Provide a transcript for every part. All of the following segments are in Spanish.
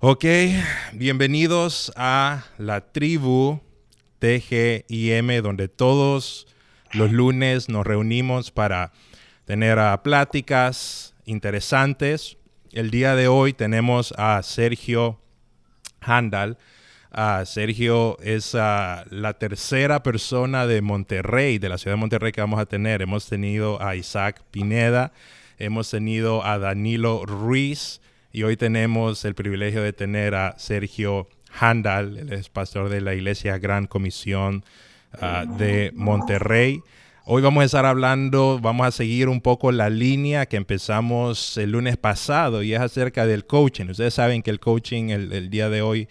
Ok, bienvenidos a la tribu TGIM, donde todos los lunes nos reunimos para tener pláticas interesantes. El día de hoy tenemos a Sergio Handal. Uh, Sergio es uh, la tercera persona de Monterrey, de la ciudad de Monterrey que vamos a tener. Hemos tenido a Isaac Pineda, hemos tenido a Danilo Ruiz y hoy tenemos el privilegio de tener a Sergio Handal, el pastor de la Iglesia Gran Comisión uh, de Monterrey. Hoy vamos a estar hablando, vamos a seguir un poco la línea que empezamos el lunes pasado y es acerca del coaching. Ustedes saben que el coaching el, día de hoy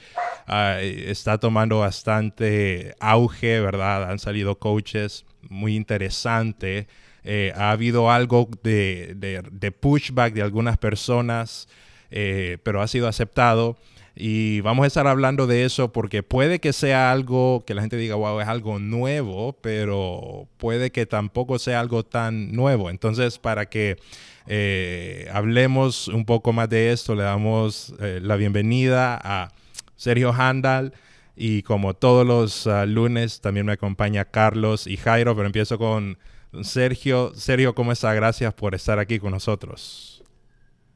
uh, está tomando bastante auge, ¿verdad? Han salido coaches muy interesantes. Eh, ha habido algo de, pushback de algunas personas, eh, pero ha sido aceptado. Y vamos a estar hablando de eso porque puede que sea algo que la gente diga, wow, es algo nuevo, pero puede que tampoco sea algo tan nuevo. Entonces, para que eh, hablemos un poco más de esto, le damos eh, la bienvenida a Sergio Handal. Y como todos los uh, lunes, también me acompaña Carlos y Jairo, pero empiezo con Sergio. Sergio, ¿cómo está? Gracias por estar aquí con nosotros.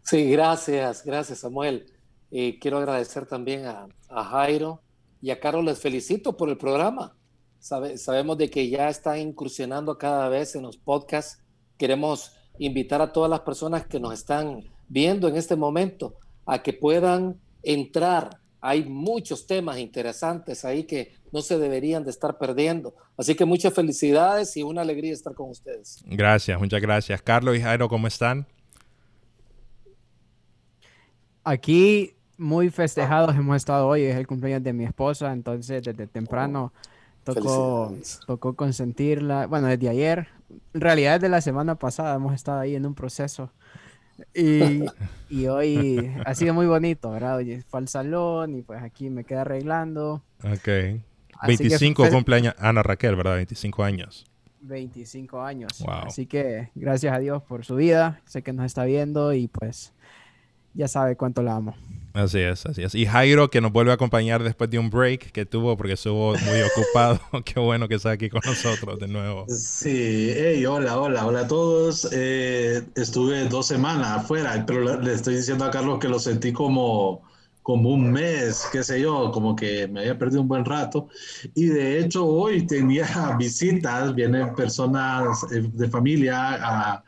Sí, gracias, gracias Samuel. Eh, quiero agradecer también a, Jairo y a Carlos. Les felicito por el programa. Sabe, sabemos de que ya están incursionando cada vez en los podcasts. Queremos invitar a todas las personas que nos están viendo en este momento a que puedan entrar. Hay muchos temas interesantes ahí que no se deberían de estar perdiendo. Así que muchas felicidades y una alegría estar con ustedes. Gracias, muchas gracias. Carlos y Jairo, ¿cómo están? Aquí muy festejados hemos estado hoy, es el cumpleaños de mi esposa, entonces desde temprano tocó, tocó consentirla, bueno, desde ayer, en realidad desde la semana pasada hemos estado ahí en un proceso y, y hoy ha sido muy bonito, ¿verdad? Oye, fue al salón y pues aquí me quedé arreglando. Ok. 25 que, cumpleaños Ana Raquel, ¿verdad? 25 años. 25 años. Wow. Así que gracias a Dios por su vida, sé que nos está viendo y pues ya sabe cuánto la amo. Así es, así es. Y Jairo, que nos vuelve a acompañar después de un break que tuvo porque estuvo muy ocupado. Qué bueno que está aquí con nosotros de nuevo. Sí, hey, hola, hola, hola a todos. Eh, estuve dos semanas afuera, pero le estoy diciendo a Carlos que lo sentí como, como un mes, qué sé yo, como que me había perdido un buen rato. Y de hecho hoy tenía visitas, vienen personas eh, de familia a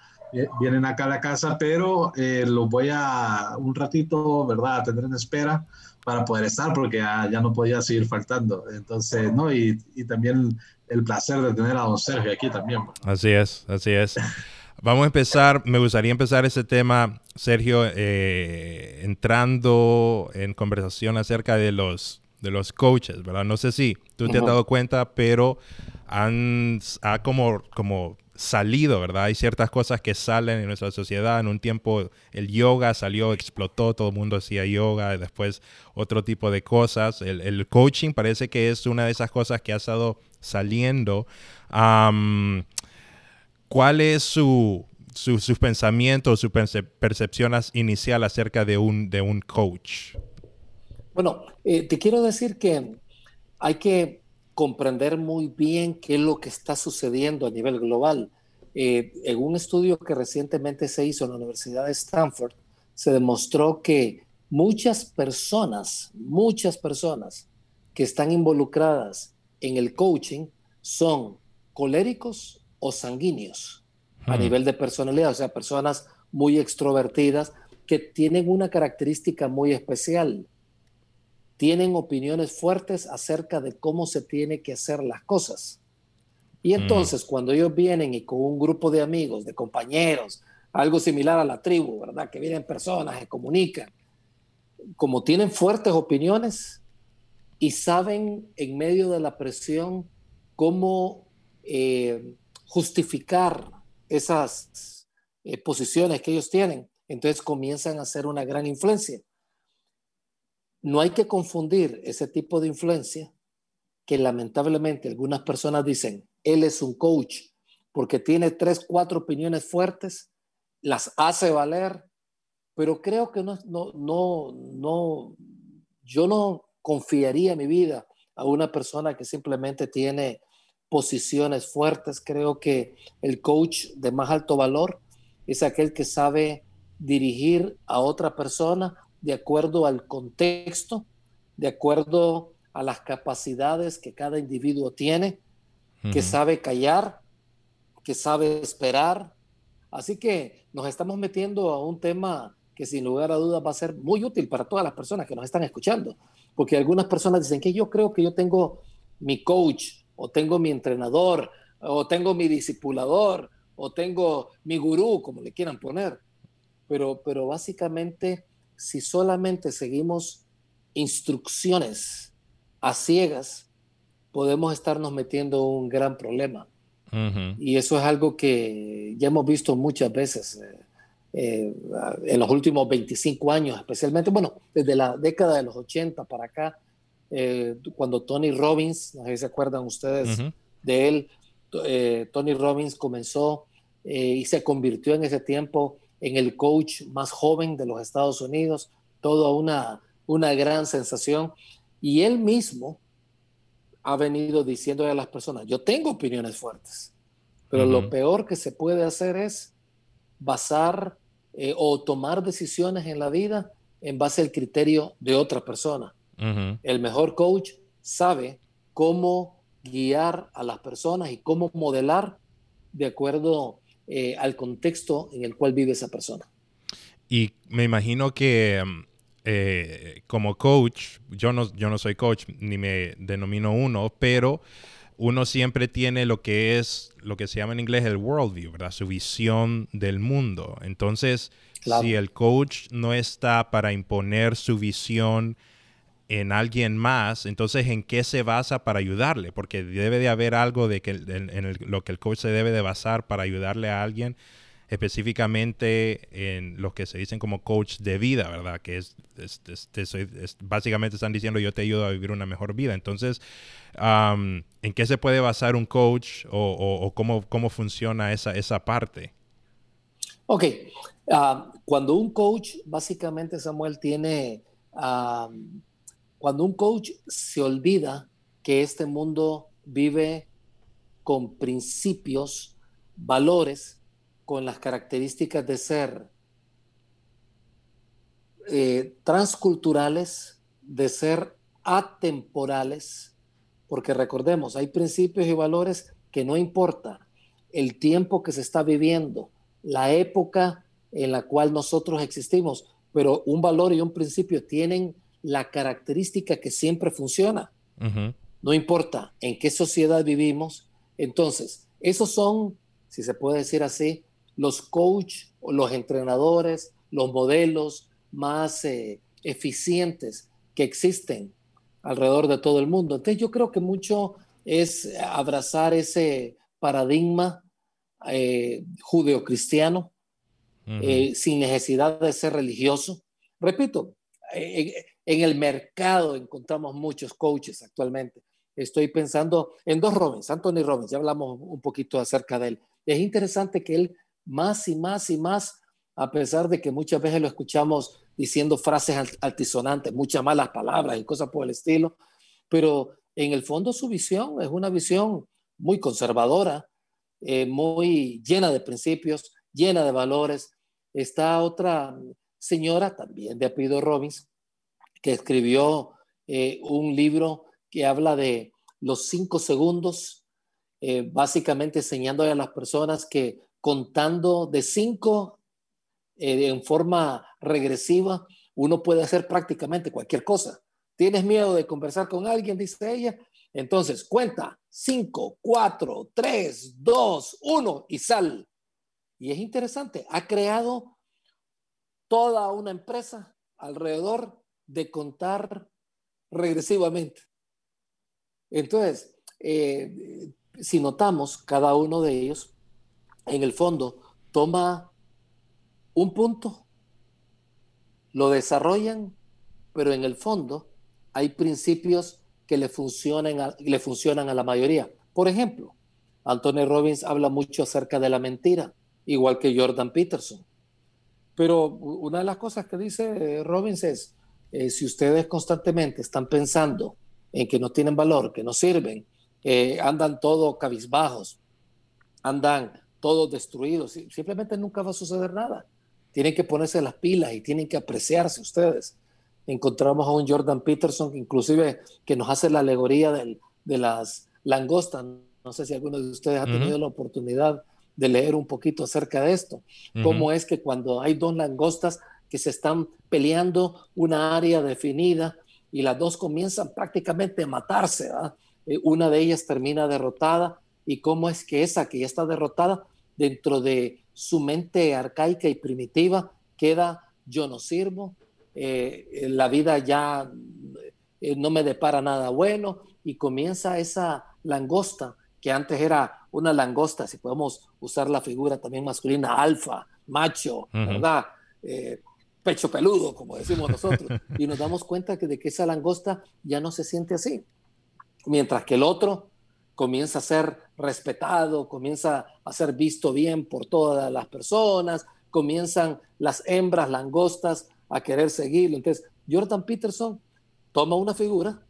vienen acá a la casa, pero eh, los voy a un ratito, ¿verdad?, a tener en espera para poder estar, porque ya, ya no podía seguir faltando. Entonces, ¿no? Y, y, también el placer de tener a don Sergio aquí también. Así es, así es. Vamos a empezar, me gustaría empezar ese tema, Sergio, eh, entrando en conversación acerca de los, de los coaches, ¿verdad? No sé si tú te uh -huh. has dado cuenta, pero han ha como, como salido, ¿verdad? Hay ciertas cosas que salen en nuestra sociedad. En un tiempo el yoga salió, explotó, todo el mundo hacía yoga, después otro tipo de cosas. El, coaching parece que es una de esas cosas que ha estado saliendo. Um, ¿Cuál es su, su, sus pensamientos, su percep percepción inicial acerca de un, de un coach? Bueno, eh, te quiero decir que hay que comprender muy bien qué es lo que está sucediendo a nivel global. Eh, en un estudio que recientemente se hizo en la Universidad de Stanford, se demostró que muchas personas, muchas personas que están involucradas en el coaching son coléricos o sanguíneos hmm. a nivel de personalidad, o sea, personas muy extrovertidas que tienen una característica muy especial tienen opiniones fuertes acerca de cómo se tiene que hacer las cosas. Y entonces, mm. cuando ellos vienen y con un grupo de amigos, de compañeros, algo similar a la tribu, ¿verdad? Que vienen personas, se comunican, como tienen fuertes opiniones y saben en medio de la presión cómo eh, justificar esas eh, posiciones que ellos tienen, entonces comienzan a hacer una gran influencia. No hay que confundir ese tipo de influencia que lamentablemente algunas personas dicen, él es un coach porque tiene tres, cuatro opiniones fuertes, las hace valer, pero creo que no, no, no, no, yo no confiaría mi vida a una persona que simplemente tiene posiciones fuertes. Creo que el coach de más alto valor es aquel que sabe dirigir a otra persona de acuerdo al contexto, de acuerdo a las capacidades que cada individuo tiene, que sabe callar, que sabe esperar. Así que nos estamos metiendo a un tema que sin lugar a dudas va a ser muy útil para todas las personas que nos están escuchando, porque algunas personas dicen que yo creo que yo tengo mi coach o tengo mi entrenador o tengo mi discipulador o tengo mi gurú, como le quieran poner. Pero, pero básicamente, si solamente seguimos instrucciones a ciegas, podemos estarnos metiendo un gran problema. Y eso es algo que ya hemos visto muchas veces eh, eh, en los últimos 25 años, especialmente, bueno, desde la década de los 80 para acá, eh, cuando Tony Robbins, no sé si se acuerdan ustedes de él, Tony Robbins comenzó y se convirtió en ese tiempo en el coach más joven de los Estados Unidos, toda una, una gran sensación. Y él mismo ha venido diciendo a las personas, yo tengo opiniones fuertes, pero lo peor que se puede hacer es basar eh, o tomar decisiones en la vida en base al criterio de otra persona. El mejor coach sabe cómo guiar a las personas y cómo modelar de acuerdo eh, al contexto en el cual vive esa persona. Y me imagino que mm, eh, como coach, yo no, yo no soy coach ni me denomino uno, pero uno siempre tiene lo que es, lo que se llama en inglés el worldview, ¿verdad? Su visión del mundo. Entonces, si el coach no está para imponer su visión en alguien más, entonces ¿en qué se basa para ayudarle? Porque debe de haber algo de que en, lo que el coach se debe de basar para ayudarle a alguien específicamente en los que se dicen como coach de vida, ¿verdad? Que es, básicamente están diciendo yo te ayudo a vivir una mejor vida. Entonces, ¿en qué se puede basar un coach o, cómo, cómo, funciona esa, esa parte? Ok, ah, cuando un coach, básicamente Samuel tiene, cuando un coach se olvida que este mundo vive con principios, valores, con las características de ser eh, transculturales, de ser atemporales, porque recordemos, hay principios y valores que no importa el tiempo que se está viviendo, la época en la cual nosotros existimos, pero un valor y un principio tienen la característica que siempre funciona. No importa en qué sociedad vivimos. Entonces, esos son, si se puede decir así, los coach o los entrenadores, los modelos más eh, eficientes que existen alrededor de todo el mundo. Entonces yo creo que mucho es abrazar ese paradigma eh, judeocristiano eh, sin necesidad de ser religioso. Repito, en el mercado encontramos muchos coaches actualmente. Estoy pensando en dos Robbins, Anthony Robbins, ya hablamos un poquito acerca de él. Es interesante que él más y más y más, a pesar de que muchas veces lo escuchamos diciendo frases altisonantes, muchas malas palabras y cosas por el estilo, pero en el fondo su visión es una visión muy conservadora, eh, muy llena de principios, llena de valores. Está otra señora, también de apellido Robbins, que escribió eh, un libro que habla de los cinco segundos, eh, básicamente enseñando a las personas que contando de cinco eh, en forma regresiva, uno puede hacer prácticamente cualquier cosa. ¿Tienes miedo de conversar con alguien? Dice ella. Entonces, cuenta, cinco, cuatro, tres, dos, uno y sal. Y es interesante, ha creado toda una empresa alrededor de contar regresivamente. Entonces, eh, si notamos, cada uno de ellos en el fondo toma un punto, lo desarrollan, pero en el fondo hay principios que le funcionan a, le funcionan a la mayoría. Por ejemplo, Anthony Robbins habla mucho acerca de la mentira, igual que Jordan Peterson. Pero una de las cosas que dice Robbins es, eh, si ustedes constantemente están pensando en que no tienen valor, que no sirven, andan todos cabizbajos, andan todos destruidos, simplemente nunca va a suceder nada. Tienen que ponerse las pilas y tienen que apreciarse ustedes. Encontramos a un Jordan Peterson, inclusive que nos hace la alegoría de las langostas. No sé si alguno de ustedes ha tenido la oportunidad de leer un poquito acerca de esto. Cómo es que cuando hay dos langostas que se están peleando una área definida y las dos comienzan prácticamente a matarse, eh, una de ellas termina derrotada y cómo es que esa que ya está derrotada dentro de su mente arcaica y primitiva queda yo no sirvo, eh, la vida ya eh, no me depara nada bueno y comienza esa langosta que antes era una langosta, si podemos usar la figura también masculina, alfa, macho, ¿verdad? Pecho peludo, como decimos nosotros, y nos damos cuenta que de que esa langosta ya no se siente así, mientras que el otro comienza a ser respetado, comienza a ser visto bien por todas las personas, comienzan las hembras langostas a querer seguirlo. Entonces, Jordan Peterson toma una figura,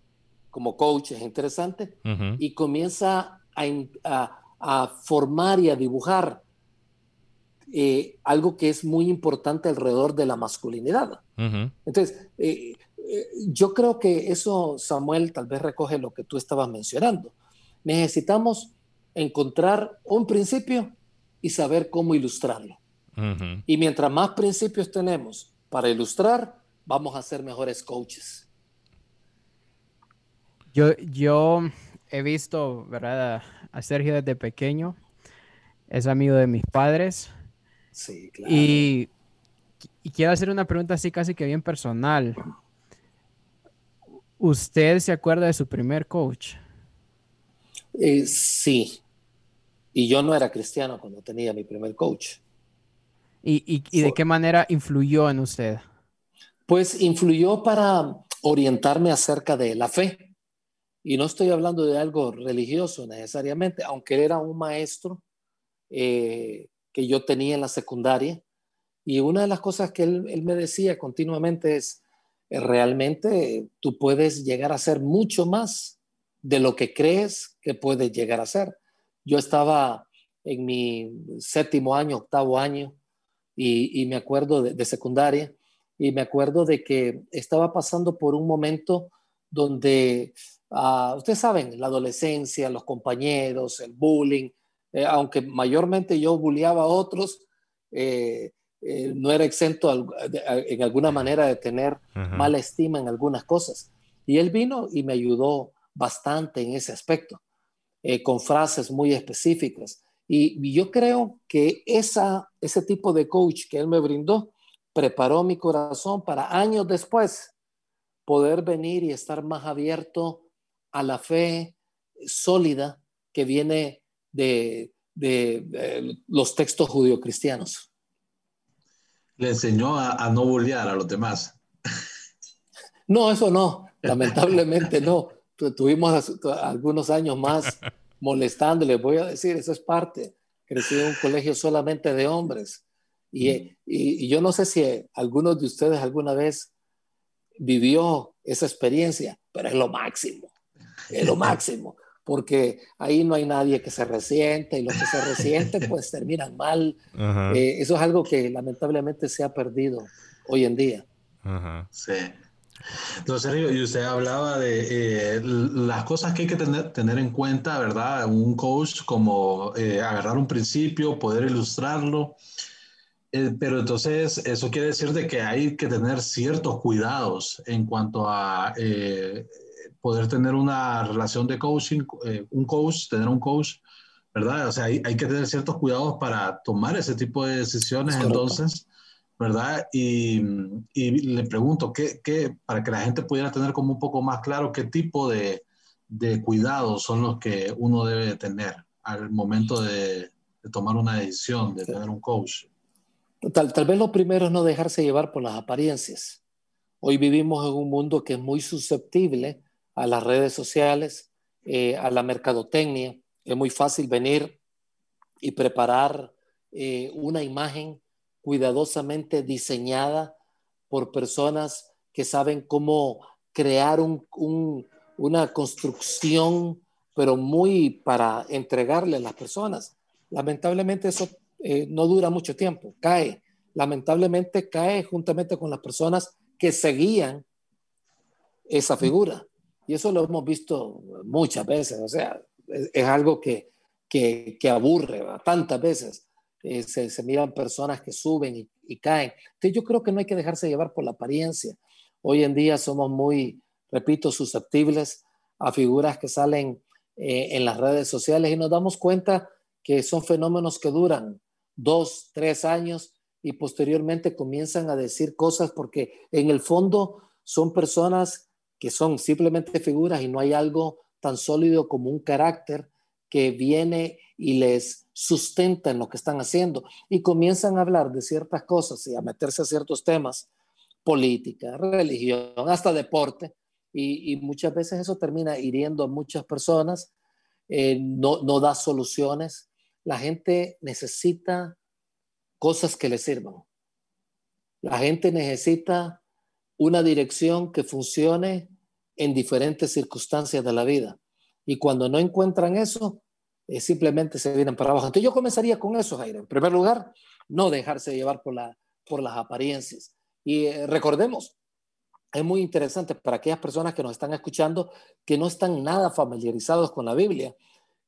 como coach es interesante, y comienza a formar y a dibujar eh, algo que es muy importante alrededor de la masculinidad. Entonces, eh, eh, yo creo que eso, Samuel, tal vez recoge lo que tú estabas mencionando. Necesitamos encontrar un principio y saber cómo ilustrarlo. Y mientras más principios tenemos para ilustrar, vamos a ser mejores coaches. Yo, yo he visto, ¿verdad? A Sergio desde pequeño. Es amigo de mis padres. Sí, claro. Y, quiero hacer una pregunta así casi que bien personal. ¿Usted se acuerda de su primer coach? Eh, sí. Y yo no era cristiano cuando tenía mi primer coach. ¿Y, de qué manera influyó en usted? Pues influyó para orientarme acerca de la fe. Y no estoy hablando de algo religioso necesariamente, aunque era un maestro eh, que yo tenía en la secundaria. Y una de las cosas que él, me decía continuamente es, eh, realmente tú puedes llegar a ser mucho más de lo que crees que puedes llegar a ser. Yo estaba en mi séptimo año, octavo año, y, me acuerdo de, secundaria, y me acuerdo de que estaba pasando por un momento donde, uh, ustedes saben, la adolescencia, los compañeros, el bullying, eh, aunque mayormente yo bulleaba a otros, eh, eh, no era exento en alguna manera de tener mala estima en algunas cosas. Y él vino y me ayudó bastante en ese aspecto, con frases muy específicas. Y, yo creo que esa, ese tipo de coach que él me brindó preparó mi corazón para años después poder venir y estar más abierto a la fe sólida que viene de, los textos judio-cristianos. Le enseñó a, no bullear a los demás. No, eso no, lamentablemente no. tuvimos algunos años más molestándole, voy a decir, eso es parte. Crecí en un colegio solamente de hombres. Y, y, y, yo no sé si algunos de ustedes alguna vez vivió esa experiencia, pero es lo máximo, es lo máximo porque ahí no hay nadie que se resiente y los que se resienten pues terminan mal. Eh, eso es algo que lamentablemente se ha perdido hoy en día. Sí. Entonces, y usted hablaba de eh, las cosas que hay que tener, tener en cuenta, ¿verdad? Un coach, como eh, agarrar un principio, poder ilustrarlo. pero entonces, eso quiere decir de que hay que tener ciertos cuidados en cuanto a poder tener una relación de coaching, eh, un coach, tener un coach, ¿verdad? O sea, hay, hay, que tener ciertos cuidados para tomar ese tipo de decisiones, entonces, ¿verdad? Y, y le pregunto, ¿qué, ¿qué, para que la gente pudiera tener como un poco más claro qué tipo de, de cuidados son los que uno debe tener al momento de, de tomar una decisión, de tener un coach? Tal, tal vez lo primero es no dejarse llevar por las apariencias. Hoy vivimos en un mundo que es muy susceptible a las redes sociales, eh, a la mercadotecnia. Es muy fácil venir y preparar eh, una imagen cuidadosamente diseñada por personas que saben cómo crear una construcción, pero muy para entregarle a las personas. Lamentablemente eso eh, no dura mucho tiempo, cae. Lamentablemente cae juntamente con las personas que seguían esa figura. Y eso lo hemos visto muchas veces, o sea, es, algo que, que, que aburre tantas veces. Eh, se, se, miran personas que suben y, y, caen. Entonces yo creo que no hay que dejarse llevar por la apariencia. Hoy en día somos muy, repito, susceptibles a figuras que salen eh, en las redes sociales y nos damos cuenta que son fenómenos que duran dos, tres años y posteriormente comienzan a decir cosas porque en el fondo son personas que son simplemente figuras y no hay algo tan sólido como un carácter que viene y les sustenta en lo que están haciendo y comienzan a hablar de ciertas cosas y a meterse a ciertos temas, política, religión, hasta deporte, y, muchas veces eso termina hiriendo a muchas personas, eh, no, no da soluciones. La gente necesita cosas que le sirvan. La gente necesita una dirección que funcione en diferentes circunstancias de la vida. Y cuando no encuentran eso, eh, simplemente se vienen para abajo. Entonces yo comenzaría con eso, Jairo. En primer lugar, no dejarse llevar por, la, por las apariencias. Y eh, recordemos, es muy interesante para aquellas personas que nos están escuchando que no están nada familiarizados con la Biblia,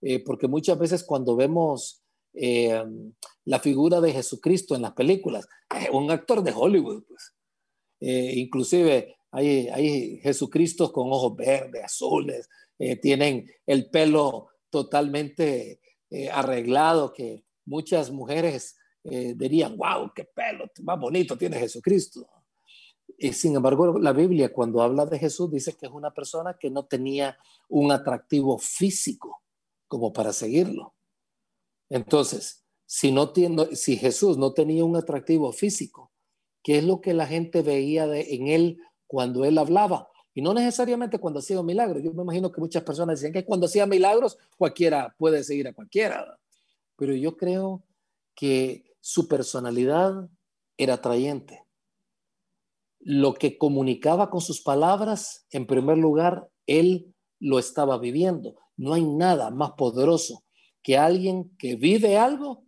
eh, porque muchas veces cuando vemos la figura de Jesucristo en las películas, un actor de Hollywood, pues. Inclusive hay, hay Jesucristos con ojos verdes, azules, tienen el pelo totalmente eh, arreglado que muchas mujeres eh, dirían, wow, qué pelo más bonito tiene Jesucristo. Y sin embargo, la Biblia cuando habla de Jesús dice que es una persona que no tenía un atractivo físico como para seguirlo. Entonces, si, no si Jesús no tenía un atractivo físico, ¿qué es lo que la gente veía en él cuando él hablaba? Y no necesariamente cuando hacía un milagro. Yo me imagino que muchas personas decían que cuando hacía milagros cualquiera puede seguir a cualquiera. Pero yo creo que su personalidad era atrayente. Lo que comunicaba con sus palabras, en primer lugar, él lo estaba viviendo. No hay nada más poderoso que alguien que vive algo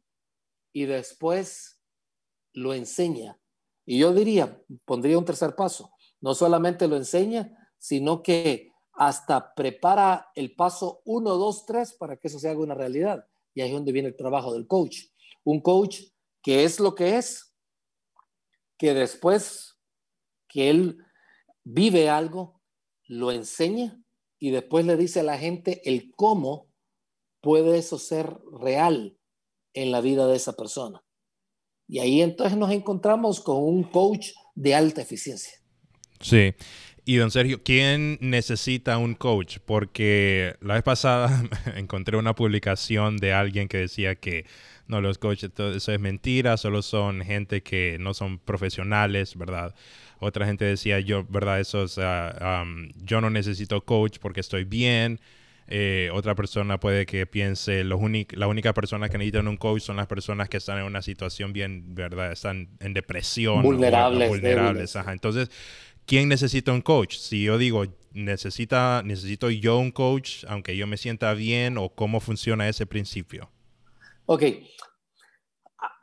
y después lo enseña. Y yo diría, pondría un tercer paso, no solamente lo enseña, sino que hasta prepara el paso 1, 2, 3 para que eso se haga una realidad. Y ahí es donde viene el trabajo del coach. Un coach que es lo que es, que después que él vive algo, lo enseña y después le dice a la gente el cómo puede eso ser real en la vida de esa persona. Y ahí entonces nos encontramos con un coach de alta eficiencia. Sí. Y don Sergio, ¿quién necesita un coach? Porque la vez pasada encontré una publicación de alguien que decía que no, los coaches, todo eso es mentira, solo son gente que no son profesionales, ¿verdad? Otra gente decía, yo, ¿verdad? Eso, es, yo no necesito coach porque estoy bien. Eh, otra persona puede que piense, los la única persona que necesitan un coach son las personas que están en una situación bien, ¿verdad? Están en depresión. Vulnerables. vulnerables. Ajá. Entonces, ¿quién necesita un coach? Si yo digo, necesita, necesito yo un coach, aunque yo me sienta bien, o cómo funciona ese principio. Ok,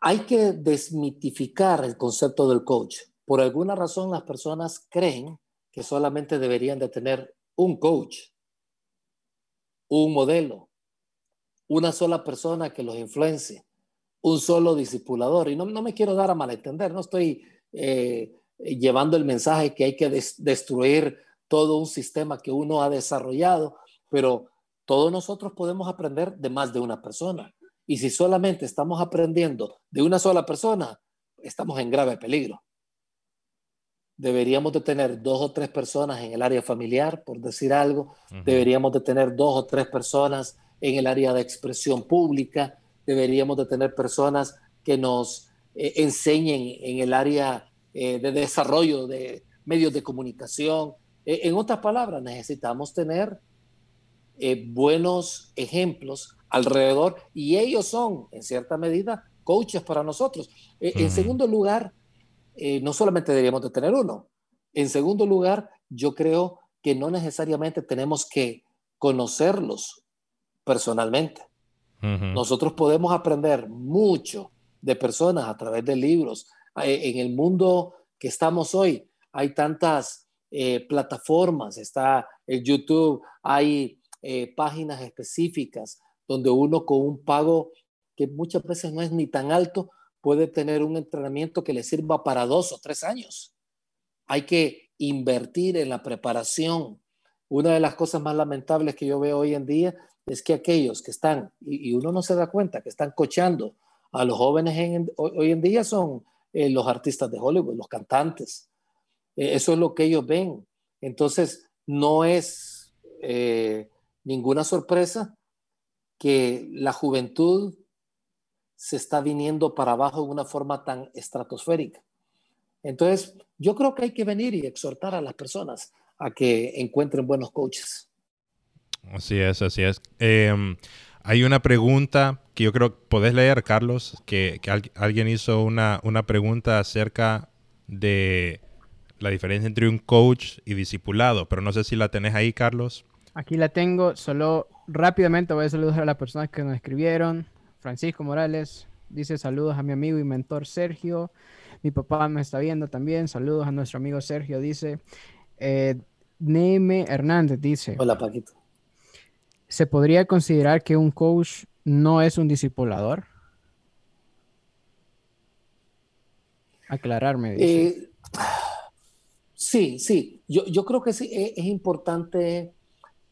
hay que desmitificar el concepto del coach. Por alguna razón las personas creen que solamente deberían de tener un coach, un modelo, una sola persona que los influencie, un solo discipulador. Y no, no me quiero dar a malentender, no estoy eh, llevando el mensaje que hay que destruir todo un sistema que uno ha desarrollado, pero todos nosotros podemos aprender de más de una persona. Y si solamente estamos aprendiendo de una sola persona, estamos en grave peligro. Deberíamos de tener dos o tres personas en el área familiar, por decir algo. Deberíamos de tener dos o tres personas en el área de expresión pública. Deberíamos de tener personas que nos eh, enseñen en el área eh, de desarrollo de medios de comunicación. Eh, en otras palabras, necesitamos tener eh, buenos ejemplos alrededor y ellos son, en cierta medida, coaches para nosotros. En segundo lugar, no solamente deberíamos de tener uno, En segundo lugar, yo creo que no necesariamente tenemos que conocerlos personalmente. Nosotros podemos aprender mucho de personas a través de libros. Eh, en el mundo que estamos hoy hay tantas eh, plataformas, está el YouTube, hay eh, páginas específicas donde uno con un pago que muchas veces no es ni tan alto puede tener un entrenamiento que le sirva para dos o tres años. Hay que invertir en la preparación. Una de las cosas más lamentables que yo veo hoy en día es que aquellos que están, y, uno no se da cuenta, que están cochando a los jóvenes hoy en día son eh, los artistas de Hollywood, los cantantes. Eh, eso es lo que ellos ven. Entonces, no es eh, ninguna sorpresa que la juventud se está viniendo para abajo de una forma tan estratosférica. Entonces, yo creo que hay que venir y exhortar a las personas a que encuentren buenos coaches. Así es, así es. Em, hay una pregunta que yo creo que podés leer, Carlos, que, alguien hizo una, una, pregunta acerca de la diferencia entre un coach y discipulado, pero no sé si la tenés ahí, Carlos. Aquí la tengo, solo rápidamente voy a saludar a las personas que nos escribieron. Francisco Morales dice saludos a mi amigo y mentor Sergio. Mi papá me está viendo también. Saludos a nuestro amigo Sergio, dice. Eh, Neme Hernández dice. Hola, Paquito. ¿Se podría considerar que un coach no es un discipulador? Aclararme. Eh, sí, sí. Yo, creo que sí. Es, es importante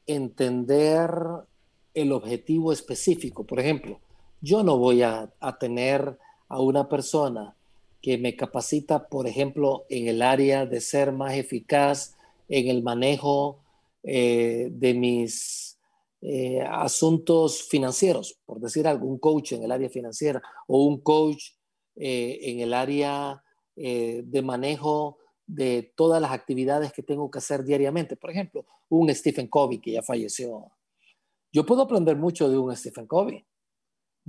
entender el objetivo específico. Por ejemplo, yo no voy a, tener a una persona que me capacita, por ejemplo, en el área de ser más eficaz en el manejo eh, de mis eh, asuntos financieros, por decir algo, un coach en el área financiera o un coach eh, en el área de manejo de todas las actividades que tengo que hacer diariamente. Por ejemplo, un Stephen Covey que ya falleció. Yo puedo aprender mucho de un Stephen Covey.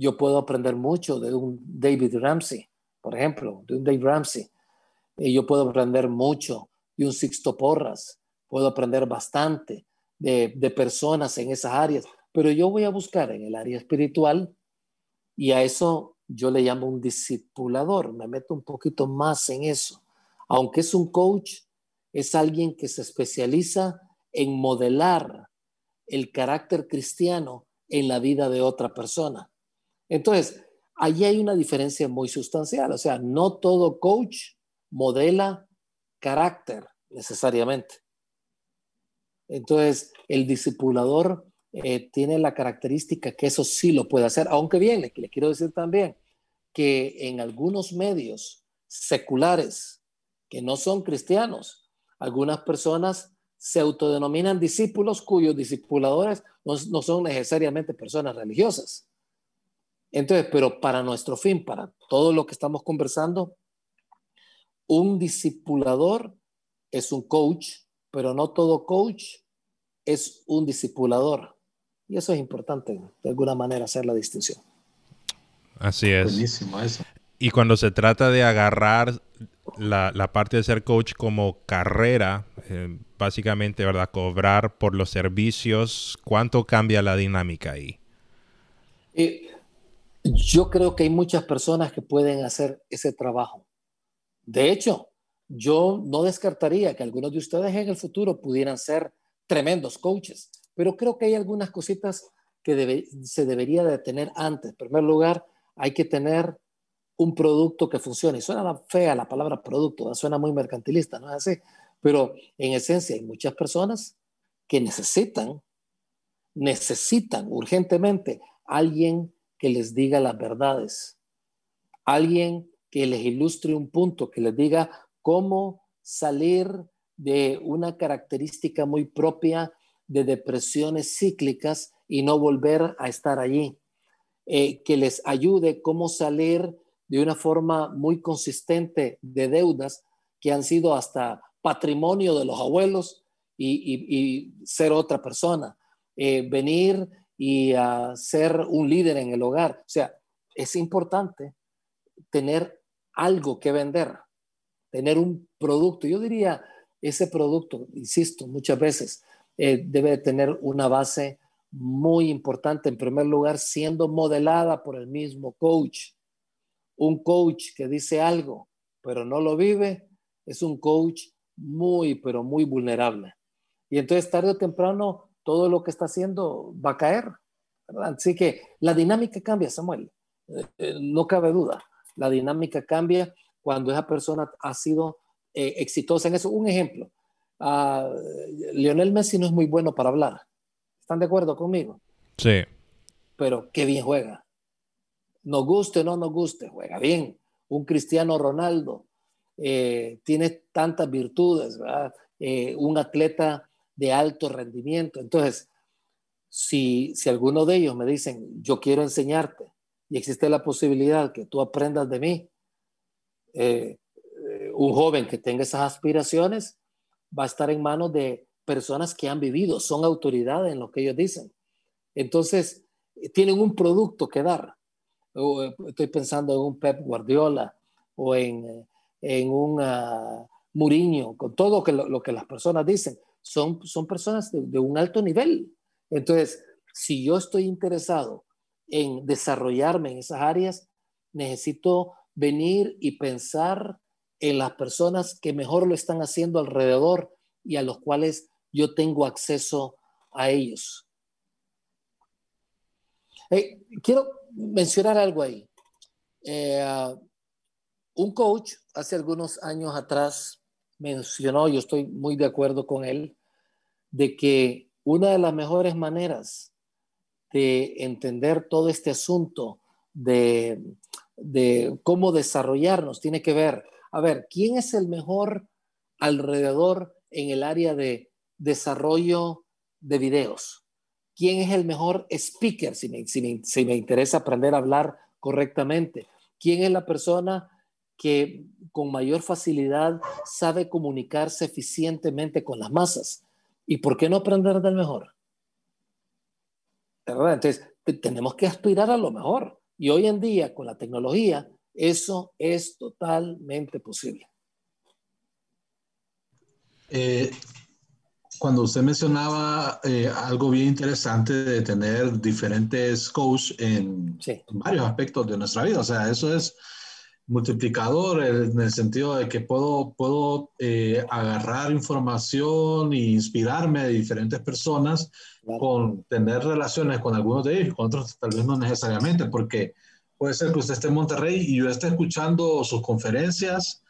Yo puedo aprender mucho de un David Ramsey, por ejemplo, de un Dave Ramsey. yo puedo aprender mucho de un Sixto Porras. Puedo aprender bastante de, personas en esas áreas, pero yo voy a buscar en el área espiritual y a eso yo le llamo un discipulador, me meto un poquito más en eso. Aunque es un coach, es alguien que se especializa en modelar el carácter cristiano en la vida de otra persona. Entonces, allí hay una diferencia muy sustancial, o sea, no todo coach modela carácter necesariamente. Entonces, el discipulador eh, tiene la característica que eso sí lo puede hacer, aunque bien, le, quiero decir también que en algunos medios seculares que no son cristianos, algunas personas se autodenominan discípulos cuyos discipuladores no, no, son necesariamente personas religiosas. Entonces, pero para nuestro fin, para todo lo que estamos conversando, un discipulador es un coach pero no todo coach es un discipulador. Y eso es importante, de alguna manera, hacer la distinción. Así es. Buenísimo eso. Y cuando se trata de agarrar la, parte de ser coach como carrera, eh, básicamente, ¿verdad? Cobrar por los servicios, ¿cuánto cambia la dinámica ahí? Eh, yo creo que hay muchas personas que pueden hacer ese trabajo. De hecho, yo no descartaría que algunos de ustedes en el futuro pudieran ser tremendos coaches, pero creo que hay algunas cositas que se debería de tener antes. En primer lugar, hay que tener un producto que funcione. Y suena fea la palabra producto, suena muy mercantilista, ¿no es así? Pero en esencia hay muchas personas que necesitan, necesitan urgentemente alguien que les diga las verdades, alguien que les ilustre un punto, que les diga cómo salir de una característica muy propia de depresiones cíclicas y no volver a estar allí, eh, que les ayude cómo salir de una forma muy consistente de deudas que han sido hasta patrimonio de los abuelos y, ser otra persona, eh, venir y ser un líder en el hogar. O sea, es importante tener algo que vender tener un producto. Yo diría ese producto, insisto, muchas veces eh, debe tener una base muy importante, en primer lugar, siendo modelada por el mismo coach. Un coach que dice algo, pero no lo vive, es un coach muy, pero muy vulnerable. Y entonces tarde o temprano todo lo que está haciendo va a caer. Así que la dinámica cambia, Samuel. Eh, eh, no cabe duda. La dinámica cambia cuando esa persona ha sido eh, exitosa en eso. Un ejemplo, uh, Lionel Messi no es muy bueno para hablar. ¿Están de acuerdo conmigo? Sí. Pero qué bien juega. Nos guste o no nos guste, juega bien. Un Cristiano Ronaldo tiene tantas virtudes, un atleta de alto rendimiento. Entonces, si, si alguno de ellos me dicen, yo quiero enseñarte y existe la posibilidad que tú aprendas de mí, eh, eh, un joven que tenga esas aspiraciones va a estar en manos de personas que han vivido, son autoridades en lo que ellos dicen. Entonces, tienen un producto que dar. Estoy pensando en un Pep Guardiola o en, en un uh, Mourinho, con todo lo, que las personas dicen. Son, son personas de un alto nivel. Entonces, si yo estoy interesado en desarrollarme en esas áreas, necesito venir y pensar en las personas que mejor lo están haciendo alrededor y a los cuales yo tengo acceso a ellos. quiero mencionar algo ahí. Eh, un coach hace algunos años atrás mencionó, yo estoy muy de acuerdo con él, de que una de las mejores maneras de entender todo este asunto de, cómo desarrollarnos tiene que ver, a ver, ¿quién es el mejor alrededor en el área de desarrollo de videos? ¿Quién es el mejor speaker si me, si me interesa aprender a hablar correctamente? ¿Quién es la persona que con mayor facilidad sabe comunicarse eficientemente con las masas? ¿Y por qué no aprender del mejor? Entonces, tenemos que aspirar a lo mejor. Y hoy en día, con la tecnología, eso es totalmente posible. Eh, cuando usted mencionaba eh, algo bien interesante de tener diferentes coaches en, en, varios aspectos de nuestra vida, o sea, eso es multiplicador en el sentido de que puedo, puedo eh, agarrar información e inspirarme de diferentes personas con tener relaciones con algunos de ellos, con otros tal vez no necesariamente, porque puede ser que usted esté en Monterrey y yo esté escuchando sus conferencias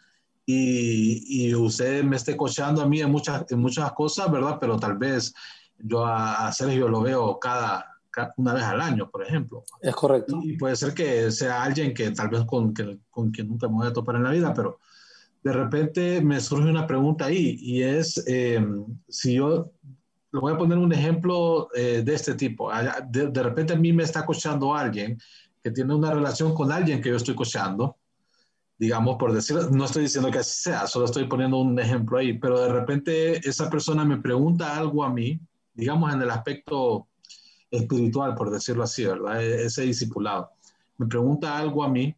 y, y usted me esté coachando a mí en muchas, en muchas cosas, ¿verdad? Pero tal vez yo a, a Sergio lo veo cada, una vez al año, por ejemplo. Es correcto. Y, puede ser que sea alguien que tal vez con, con quien nunca me voy a topar en la vida, pero de repente me surge una pregunta ahí y es em, si yo le voy a poner un ejemplo eh, de este tipo. De, de, repente a mí me está cochando alguien que tiene una relación con alguien que yo estoy cochando, digamos, por decirlo, no estoy diciendo que así sea, solo estoy poniendo un ejemplo ahí, pero de repente esa persona me pregunta algo a mí, digamos en el aspecto espiritual, por decirlo así, ¿verdad? E-, ese discipulado. Me pregunta algo a mí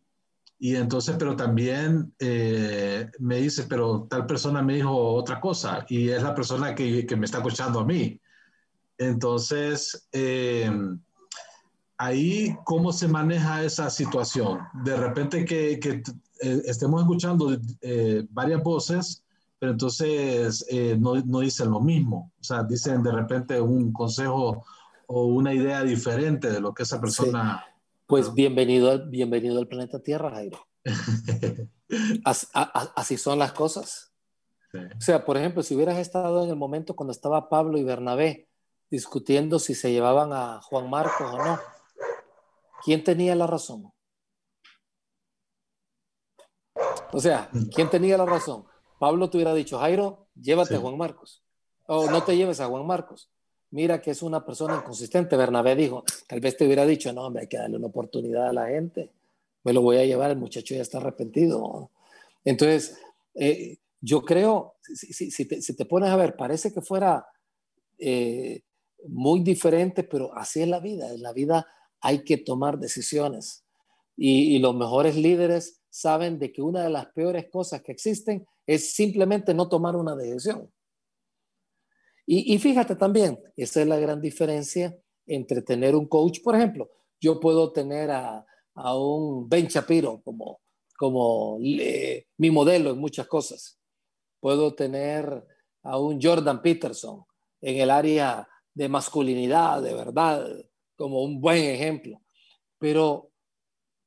y entonces, pero también eh, me dice, pero tal persona me dijo otra cosa y es la persona que, que me está escuchando a mí. Entonces, eh, ahí, ¿cómo se maneja esa situación? De repente que, que eh, estemos escuchando varias voces, pero entonces no, no dicen lo mismo. O sea, dicen de repente un consejo o una idea diferente de lo que esa persona... Pues bienvenido al, bienvenido al planeta Tierra, Jairo. así, son las cosas. O sea, por ejemplo, si hubieras estado en el momento cuando estaba Pablo y Bernabé discutiendo si se llevaban a Juan Marcos o no, ¿quién tenía la razón? O sea, ¿quién tenía la razón? Pablo te hubiera dicho, Jairo, llévate a Juan Marcos. O no te lleves a Juan Marcos mira que es una persona inconsistente. Bernabé dijo, tal vez te hubiera dicho, no, hombre, hay que darle una oportunidad a la gente. Me lo voy a llevar, el muchacho ya está arrepentido. Entonces, eh, yo creo, si, te, pones a ver, parece que fuera eh, muy diferente, pero así es la vida. En la vida hay que tomar decisiones. Y los mejores líderes saben de que una de las peores cosas que existen es simplemente no tomar una decisión. Y, fíjate también, esa es la gran diferencia entre tener un coach, por ejemplo, yo puedo tener a, un Ben Shapiro como, como mi modelo en muchas cosas. Puedo tener a un Jordan Peterson en el área de masculinidad, de verdad, como un buen ejemplo. Pero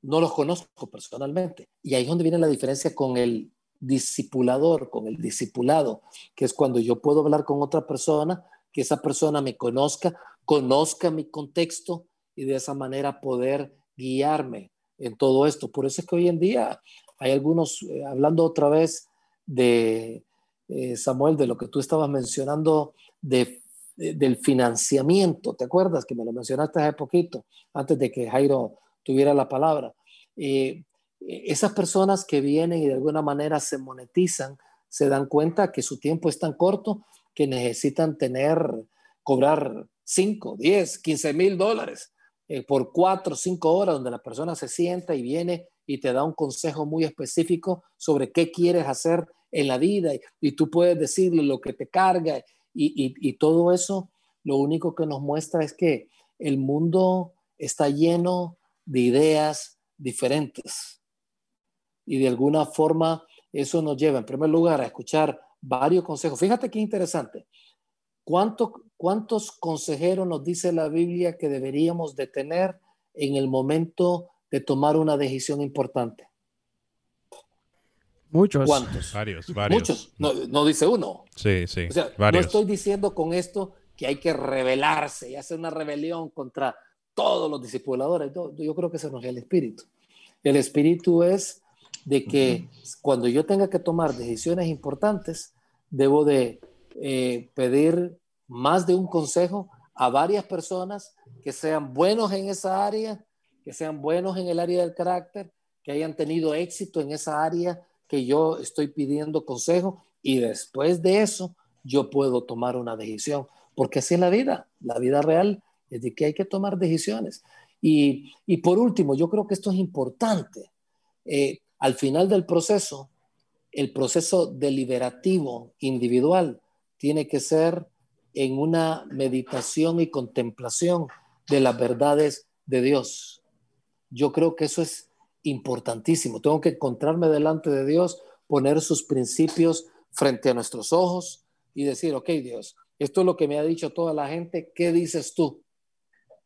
no los conozco personalmente. Y ahí es donde viene la diferencia con el discipulador, con el discipulado, que es cuando yo puedo hablar con otra persona, que esa persona me conozca, conozca mi contexto y de esa manera poder guiarme en todo esto. Por eso es que hoy en día hay algunos, eh, hablando otra vez de eh, Samuel, de lo que tú estabas mencionando de, del financiamiento, ¿te acuerdas que me lo mencionaste hace poquito, antes de que Jairo tuviera la palabra? Eh, esas personas que vienen y de alguna manera se monetizan, se dan cuenta que su tiempo es tan corto que necesitan tener, cobrar 5, 10, 15 mil dólares eh, por 4 o 5 horas donde la persona se sienta y viene y te da un consejo muy específico sobre qué quieres hacer en la vida. Y, tú puedes decirle lo que te carga y todo eso, lo único que nos muestra es que el mundo está lleno de ideas diferentes y de alguna forma eso nos lleva en primer lugar a escuchar varios consejos. Fíjate qué interesante. ¿Cuántos consejeros nos dice la Biblia que deberíamos de tener en el momento de tomar una decisión importante? Muchos. ¿Cuántos? Varios, varios. Muchos. No, dice uno. Sí, sí. O sea, no estoy diciendo con esto que hay que rebelarse y hacer una rebelión contra todos los discipuladores. Yo, creo que ese no es el espíritu. El espíritu es de que cuando yo tenga que tomar decisiones importantes, debo de eh, pedir más de un consejo a varias personas que sean buenos en esa área, que sean buenos en el área del carácter, que hayan tenido éxito en esa área que yo estoy pidiendo consejo y después de eso yo puedo tomar una decisión, porque así es la vida, la vida real es de que hay que tomar decisiones. Y, por último, yo creo que esto es importante. Eh, al final del proceso, el proceso deliberativo individual tiene que ser en una meditación y contemplación de las verdades de Dios. Yo creo que eso es importantísimo. Tengo que encontrarme delante de Dios, poner sus principios frente a nuestros ojos y decir, ok Dios, esto es lo que me ha dicho toda la gente, ¿qué dices tú?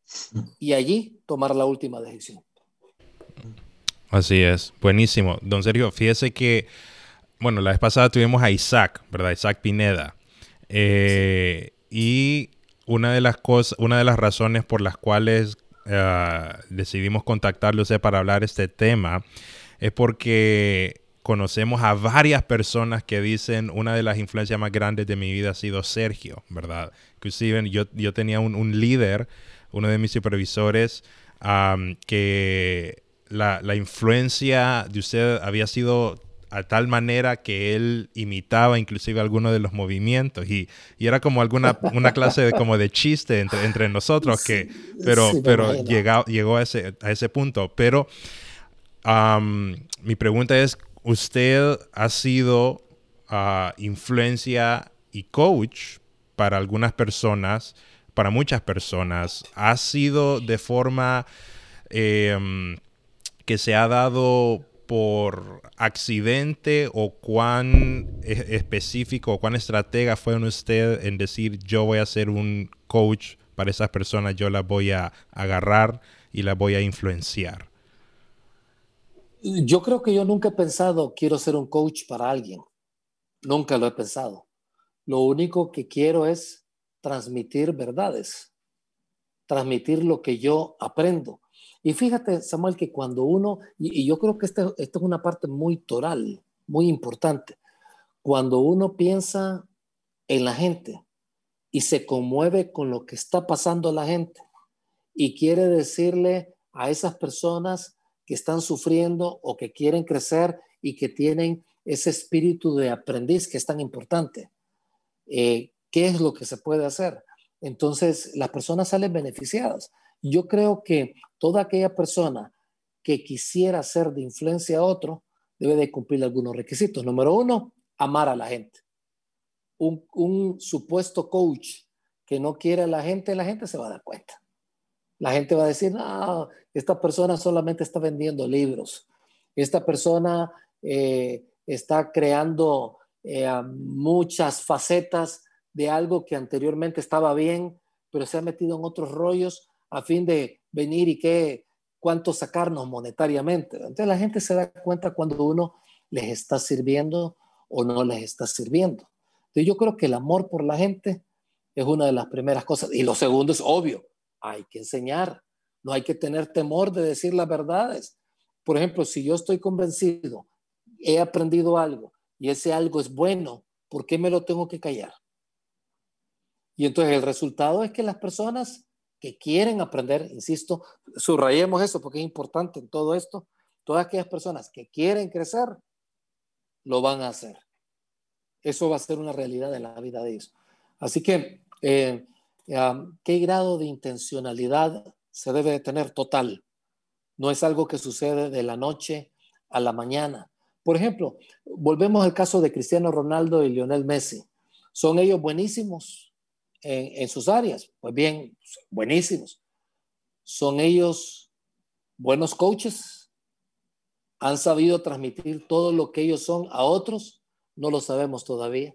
Y allí tomar la última decisión. Así es, buenísimo. Don Sergio, fíjese que, bueno, la vez pasada tuvimos a Isaac, ¿verdad? Isaac Pineda. Eh, y una de las cosas, una de las razones por las cuales eh, decidimos contactarle usted para hablar este tema es porque conocemos a varias personas que dicen una de las influencias más grandes de mi vida ha sido Sergio, ¿verdad? Inclusive yo, yo tenía un, líder, uno de mis supervisores, que la, la, influencia de usted había sido a tal manera que él imitaba inclusive algunos de los movimientos y, y era como alguna una clase de, como de chiste entre, entre nosotros que pero pero llegó, llegó a ese, a ese punto. Pero mi pregunta es usted ha sido uh, influencia y coach para algunas personas para muchas personas ha sido de forma em, que se ha dado por accidente o cuán e-, específico o cuán estratega fue usted en decir yo voy a ser un coach para esas personas, yo las voy a agarrar y las voy a influenciar? Yo creo que yo nunca he pensado quiero ser un coach para alguien. Nunca lo he pensado. Lo único que quiero es transmitir verdades, transmitir lo que yo aprendo. Y fíjate, Samuel, que cuando uno, y, yo creo que esto es una parte muy toral, muy importante, cuando uno piensa en la gente y se conmueve con lo que está pasando la gente y quiere decirle a esas personas que están sufriendo o que quieren crecer y que tienen ese espíritu de aprendiz que es tan importante, eh, ¿qué es lo que se puede hacer? Entonces, las personas salen beneficiadas. Yo creo que toda aquella persona que quisiera ser de influencia a otro debe de cumplir algunos requisitos. Número uno, amar a la gente. Un, supuesto coach que no quiere a la gente, la gente se va a dar cuenta. La gente va a decir, no, esta persona solamente está vendiendo libros. Esta persona eh, está creando eh, muchas facetas de algo que anteriormente estaba bien, pero se ha metido en otros rollos a fin de venir y que cuánto sacarnos monetariamente. Entonces la gente se da cuenta cuando uno les está sirviendo o no les está sirviendo. Entonces yo creo que el amor por la gente es una de las primeras cosas. Y lo segundo es obvio, hay que enseñar, no hay que tener temor de decir las verdades. Por ejemplo, si yo estoy convencido, he aprendido algo y ese algo es bueno, ¿por qué me lo tengo que callar? Y entonces el resultado es que las personas que quieren aprender, insisto, subrayemos eso porque es importante en todo esto, todas aquellas personas que quieren crecer, lo van a hacer. Eso va a ser una realidad en la vida de ellos. Así que, eh, ¿qué grado de intencionalidad se debe de tener total? No es algo que sucede de la noche a la mañana. Por ejemplo, volvemos al caso de Cristiano Ronaldo y Lionel Messi. ¿Son ellos buenísimos? En, sus áreas. Pues bien, buenísimos. ¿Son ellos buenos coaches? ¿Han sabido transmitir todo lo que ellos son a otros? No lo sabemos todavía.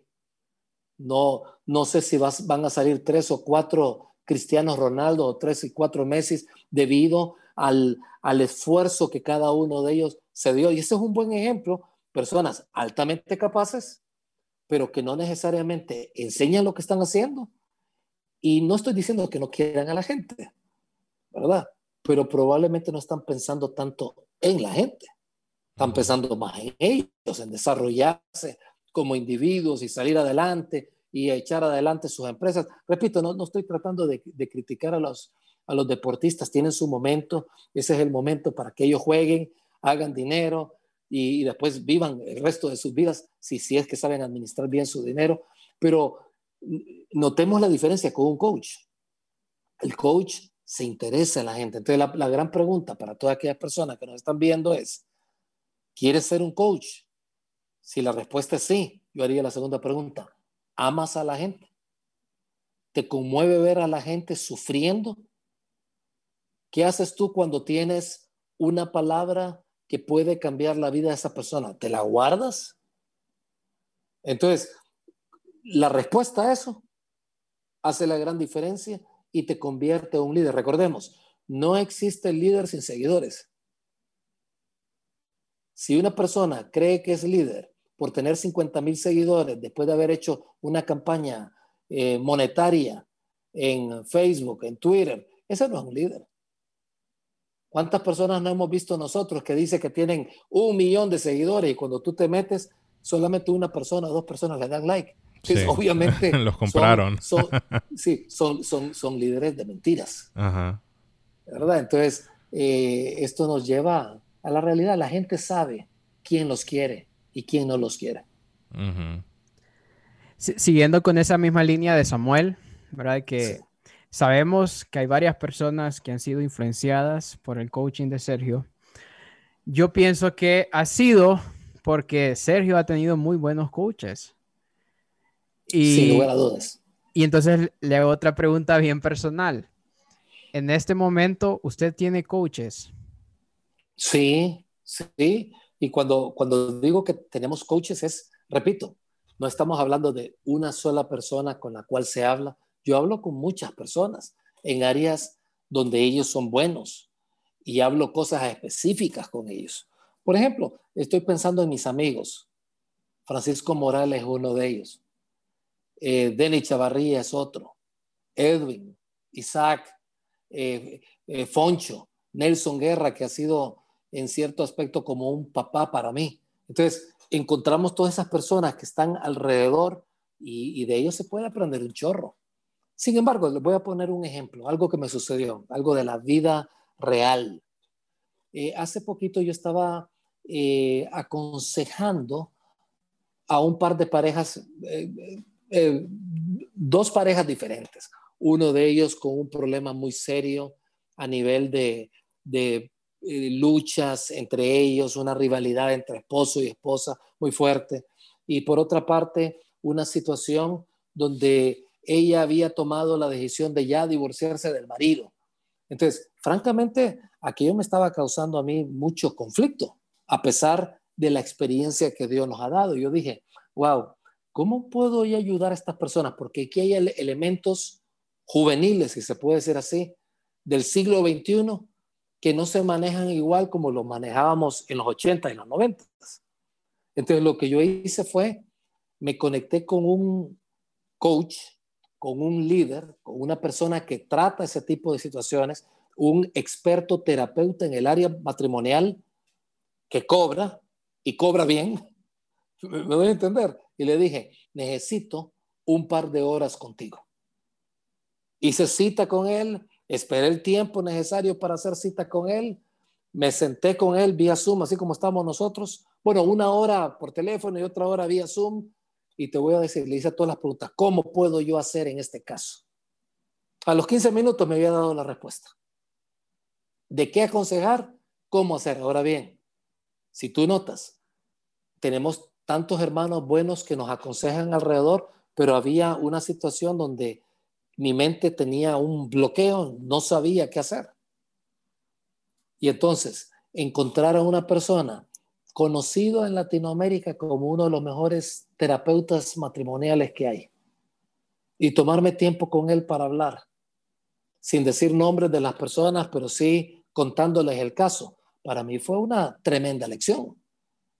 No, no sé si van a salir tres o cuatro Cristianos Ronaldo o tres y cuatro meses debido al, al esfuerzo que cada uno de ellos se dio. Y ese es un buen ejemplo. Personas altamente capaces, pero que no necesariamente enseñan lo que están haciendo y no estoy diciendo que no quieran a la gente, ¿verdad? Pero probablemente no están pensando tanto en la gente. Están pensando más en ellos, en desarrollarse como individuos y salir adelante y echar adelante sus empresas. Repito, no, no estoy tratando de, de, criticar a los, a los deportistas, tienen su momento, ese es el momento para que ellos jueguen, hagan dinero y, y después vivan el resto de sus vidas, si, si es que saben administrar bien su dinero. Pero notemos la diferencia con un coach. El coach se interesa en la gente. Entonces, la, la, gran pregunta para todas aquellas personas que nos están viendo es, ¿quieres ser un coach? Si la respuesta es sí, yo haría la segunda pregunta. ¿Amas a la gente? ¿Te conmueve ver a la gente sufriendo? ¿Qué haces tú cuando tienes una palabra que puede cambiar la vida de esa persona? ¿Te la guardas? Entonces, la respuesta a eso hace la gran diferencia y te convierte en un líder. Recordemos, no existe líder sin seguidores. Si una persona cree que es líder por tener 50 mil seguidores después de haber hecho una campaña eh, monetaria en Facebook, en Twitter, ese no es un líder. ¿Cuántas personas no hemos visto nosotros que dice que tienen un millón de seguidores y cuando tú te metes, solamente una persona o dos personas le dan like? Obviamente. Los compraron. Son, sí, son, son, son líderes de mentiras. ¿Verdad? Entonces, eh, esto nos lleva a la realidad. La gente sabe quién los quiere y quién no los quiere. Siguiendo con esa misma línea de Samuel, ¿verdad? Que sabemos que hay varias personas que han sido influenciadas por el coaching de Sergio. Yo pienso que ha sido porque Sergio ha tenido muy buenos coaches. Y, Sin lugar a dudas. Y entonces le hago otra pregunta bien personal. En este momento, ¿usted tiene coaches? Sí, sí. Y cuando, cuando digo que tenemos coaches es, repito, no estamos hablando de una sola persona con la cual se habla. Yo hablo con muchas personas en áreas donde ellos son buenos y hablo cosas específicas con ellos. Por ejemplo, estoy pensando en mis amigos. Francisco Morales es uno de ellos eh, Denny Chavarría es otro, Edwin, Isaac, eh, eh, Foncho, Nelson Guerra, que ha sido en cierto aspecto como un papá para mí. Entonces, encontramos todas esas personas que están alrededor y, de ellos se puede aprender un chorro. Sin embargo, les voy a poner un ejemplo, algo que me sucedió, algo de la vida real. hace poquito yo estaba aconsejando a un par de parejas eh, dos parejas diferentes. Uno de ellos con un problema muy serio a nivel de, de eh, luchas entre ellos, una rivalidad entre esposo y esposa muy fuerte. y por otra parte una situación donde ella había tomado la decisión de ya divorciarse del marido. Entonces, francamente, aquello me estaba causando a mí mucho conflicto, a pesar de la experiencia que Dios nos ha dado. Yo dije, wow, ¿cómo puedo yo ayudar a estas personas? Porque aquí hay elementos juveniles, si se puede decir así, del siglo XXI que no se manejan igual como lo manejábamos en los 80 y los 90. Entonces lo que yo hice fue, me conecté con un coach, con un líder, con una persona que trata ese tipo de situaciones, un experto terapeuta en el área matrimonial que cobra y cobra bien. Me voy a entender. Y le dije, necesito un par de horas contigo. Hice cita con él, esperé el tiempo necesario para hacer cita con él, me senté con él vía Zoom, así como estamos nosotros. Bueno, una hora por teléfono y otra hora vía Zoom. Y te voy a decir, le hice todas las preguntas, ¿cómo puedo yo hacer en este caso? A los 15 minutos me había dado la respuesta. ¿De qué aconsejar? ¿Cómo hacer? Ahora bien, si tú notas, tenemos tantos hermanos buenos que nos aconsejan alrededor, pero había una situación donde mi mente tenía un bloqueo, no sabía qué hacer. Y entonces, encontrar a una persona conocido en Latinoamérica como uno de los mejores terapeutas matrimoniales que hay y tomarme tiempo con él para hablar, sin decir nombres de las personas, pero sí contándoles el caso. Para mí fue una tremenda lección.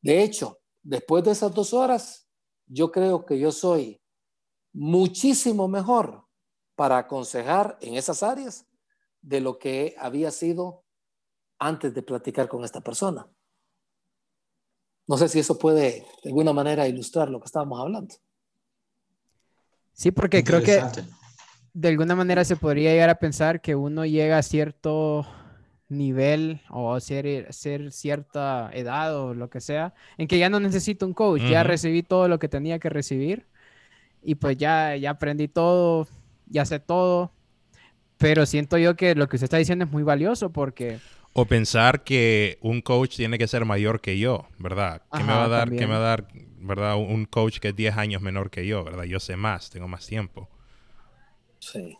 De hecho, después de esas dos horas, yo creo que yo soy muchísimo mejor para aconsejar en esas áreas de lo que había sido antes de platicar con esta persona. No sé si eso puede de alguna manera ilustrar lo que estábamos hablando. Sí, porque creo que de alguna manera se podría llegar a pensar que uno llega a cierto nivel o ser, ser cierta edad o lo que sea, en que ya no necesito un coach, ya recibí todo lo que tenía que recibir y pues ya, ya aprendí todo, ya sé todo, pero siento yo que lo que usted está diciendo es muy valioso porque... O pensar que un coach tiene que ser mayor que yo, ¿verdad? ¿Qué me va a dar, me va a dar, verdad? Un coach que es 10 años menor que yo, ¿verdad? Yo sé más, tengo más tiempo. Sí.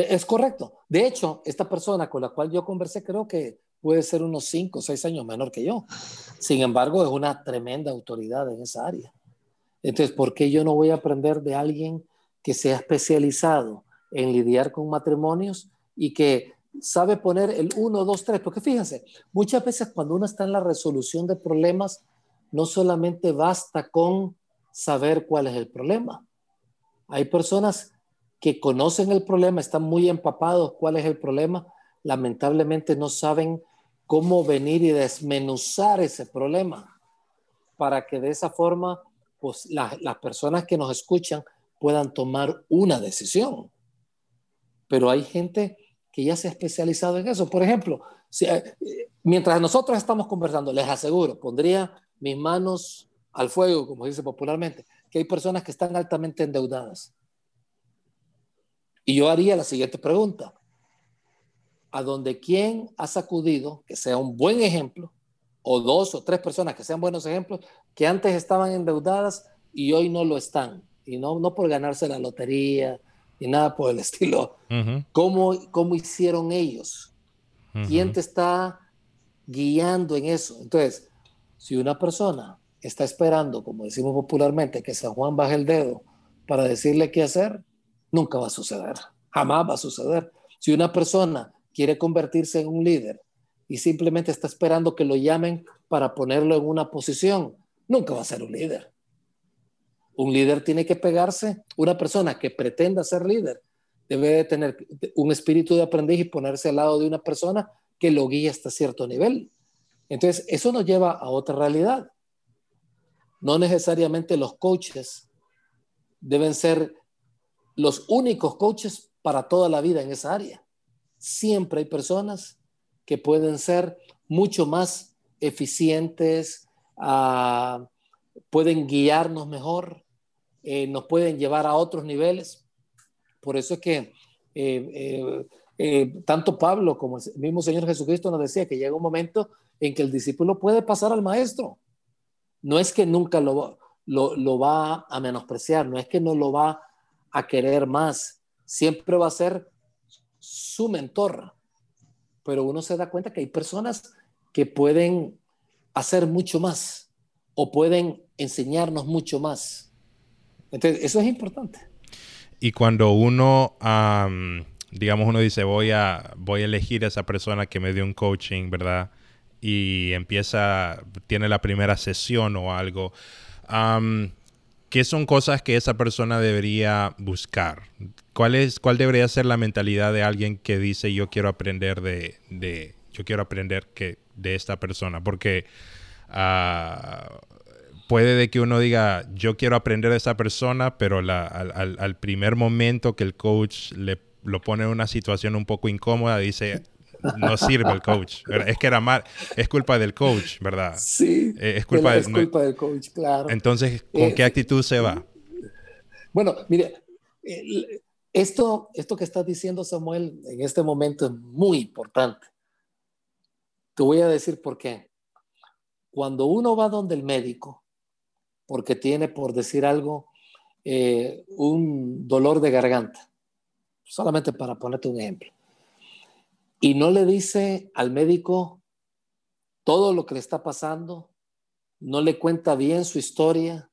E, es correcto. De hecho, esta persona con la cual yo conversé creo que puede ser unos 5 o 6 años menor que yo. Sin embargo, es una tremenda autoridad en esa área. Entonces, ¿por qué yo no voy a aprender de alguien que se ha especializado en lidiar con matrimonios y que sabe poner el 1, 2, 3, porque fíjense, muchas veces cuando uno está en la resolución de problemas, no solamente basta con saber cuál es el problema. Hay personas que conocen el problema, están muy empapados cuál es el problema, lamentablemente no saben cómo venir y desmenuzar ese problema para que de esa forma, pues las personas que nos escuchan puedan tomar una decisión. Pero hay gente que ya se ha especializado en eso. Por ejemplo, si, eh, mientras nosotros estamos conversando, les aseguro, pondría mis manos al fuego, como dice popularmente, que hay personas que están altamente endeudadas. Y yo haría la siguiente pregunta. ¿A donde quién ha sacudido, que sea un buen ejemplo, o dos o tres personas que sean buenos ejemplos, que antes estaban endeudadas y hoy no lo están? y no, no por ganarse la lotería ni nada por el estilo. ¿Cómo, ¿Cómo, hicieron ellos? ¿Quién te está guiando en eso? Entonces, si una persona está esperando, como decimos popularmente, que San Juan baje el dedo para decirle qué hacer, nunca va a suceder, jamás va a suceder. Si una persona quiere convertirse en un líder y simplemente está esperando que lo llamen para ponerlo en una posición, nunca va a ser un líder. Un líder tiene que pegarse, una persona que pretenda ser líder debe de tener un espíritu de aprendiz y ponerse al lado de una persona que lo guíe hasta cierto nivel. Entonces, eso nos lleva a otra realidad. No necesariamente los coaches deben ser los únicos coaches para toda la vida en esa área. Siempre hay personas que pueden ser mucho más eficientes, ah, pueden guiarnos mejor, eh, nos pueden llevar a otros niveles. Por eso es que eh, eh, tanto Pablo como el mismo Señor Jesucristo nos decía que llega un momento en que el discípulo puede pasar al maestro. No es que nunca lo, lo, lo va a menospreciar, no es que no lo va a querer más, siempre va a ser su mentor, pero uno se da cuenta que hay personas que pueden hacer mucho más o pueden enseñarnos mucho más. Entonces, eso es importante. Y cuando uno, digamos, uno dice, voy a, voy a elegir a esa persona que me dio un coaching, ¿verdad? Y empieza, tiene la primera sesión o algo. ¿Qué son cosas que esa persona debería buscar? ¿Cuál, es, ¿Cuál debería ser la mentalidad de alguien que dice yo quiero aprender de, de yo quiero aprender que, de esta persona? Porque uh, puede de que uno diga, yo quiero aprender de esa persona, pero al, al, primer momento que el coach le lo pone en una situación un poco incómoda, dice, no sirve el coach. Es que era mal, es culpa del coach, ¿verdad? Sí, eh, es culpa, es culpa del coach, claro. Entonces, ¿con eh, qué actitud se va? Bueno, mire, esto, esto que está diciendo Samuel en este momento es muy importante. Te voy a decir por qué. Cuando uno va donde el médico, porque tiene, por decir algo, eh, un dolor de garganta, solamente para ponerte un ejemplo, y no le dice al médico todo lo que le está pasando, no le cuenta bien su historia,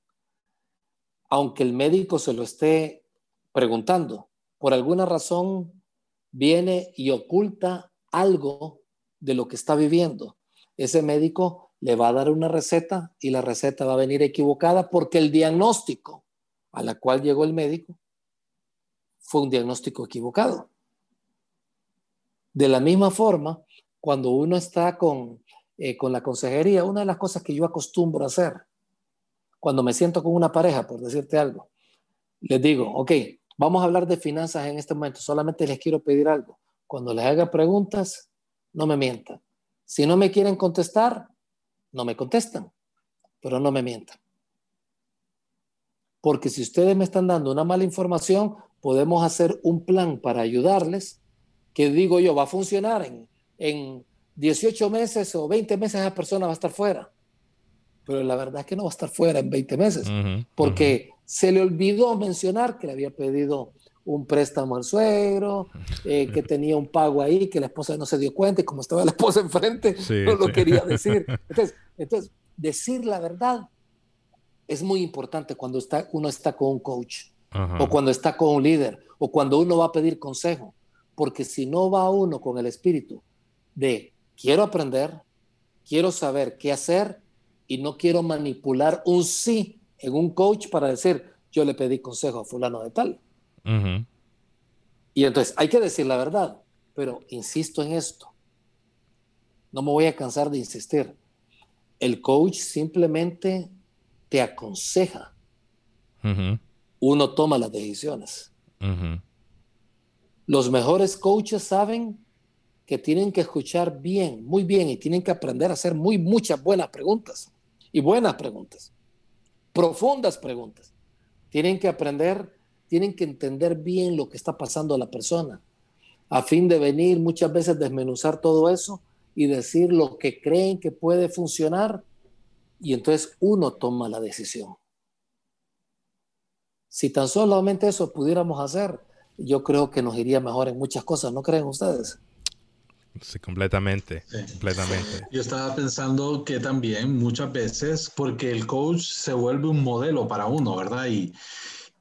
aunque el médico se lo esté preguntando, por alguna razón viene y oculta algo de lo que está viviendo. Ese médico le va a dar una receta y la receta va a venir equivocada porque el diagnóstico a la cual llegó el médico fue un diagnóstico equivocado. De la misma forma, cuando uno está con, eh, con la consejería, una de las cosas que yo acostumbro a hacer, cuando me siento con una pareja, por decirte algo, les digo, ok, vamos a hablar de finanzas en este momento, solamente les quiero pedir algo. Cuando les haga preguntas, no me mientan. Si no me quieren contestar, no me contestan, pero no me mientan. Porque si ustedes me están dando una mala información, podemos hacer un plan para ayudarles, que digo yo, va a funcionar en, en 18 meses o 20 meses esa persona va a estar fuera. Pero la verdad es que no va a estar fuera en 20 meses, porque se le olvidó mencionar que le había pedido un préstamo al suegro, eh, que tenía un pago ahí, que la esposa no se dio cuenta y como estaba la esposa enfrente, no lo quería decir. Entonces, entonces, decir la verdad es muy importante cuando está, uno está con un coach o cuando está con un líder o cuando uno va a pedir consejo, porque si no va uno con el espíritu de quiero aprender, quiero saber qué hacer y no quiero manipular un sí en un coach para decir yo le pedí consejo a fulano de tal y entonces hay que decir la verdad, pero insisto en esto. No me voy a cansar de insistir. El coach simplemente te aconseja. Uno toma las decisiones. Los mejores coaches saben que tienen que escuchar bien, muy bien, y tienen que aprender a hacer muy muchas buenas preguntas. Y buenas preguntas. Profundas preguntas. Tienen que aprender tienen que entender bien lo que está pasando a la persona, a fin de venir muchas veces desmenuzar todo eso y decir lo que creen que puede funcionar y entonces uno toma la decisión. Si tan solamente eso pudiéramos hacer, yo creo que nos iría mejor en muchas cosas, ¿no creen ustedes? Sí, completamente, completamente. Yo estaba pensando que también muchas veces, porque el coach se vuelve un modelo para uno, ¿verdad? Y,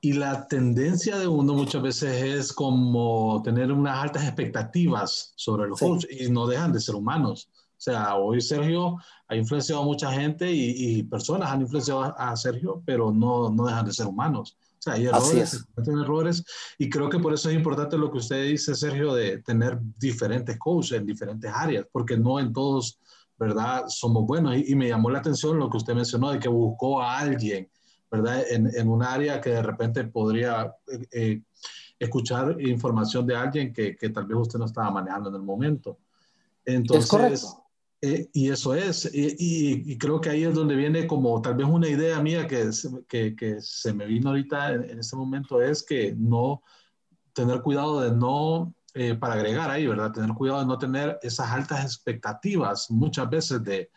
y la tendencia de uno muchas veces es como tener unas altas expectativas sobre los coaches y no dejan de ser humanos. O sea, hoy Sergio ha influenciado a mucha gente y, personas han influenciado a, Sergio, pero no, no dejan de ser humanos. Sea, hay errores, errores y creo que por eso es importante lo que usted dice, Sergio, de tener diferentes coaches en diferentes áreas, porque no en todos, ¿verdad? Somos buenos. Y, y me llamó la atención lo que usted mencionó de que buscó a alguien ¿verdad? En, en un área que de repente podría eh, eh, escuchar información de alguien que, que, tal vez usted no estaba manejando en el momento. Entonces, eh, y eso es, y, y, creo que ahí es donde viene como tal vez una idea mía que, que, que se me vino ahorita en, en, este momento, es que no tener cuidado de no, para agregar ahí, ¿verdad? Tener cuidado de no tener esas altas expectativas muchas veces de,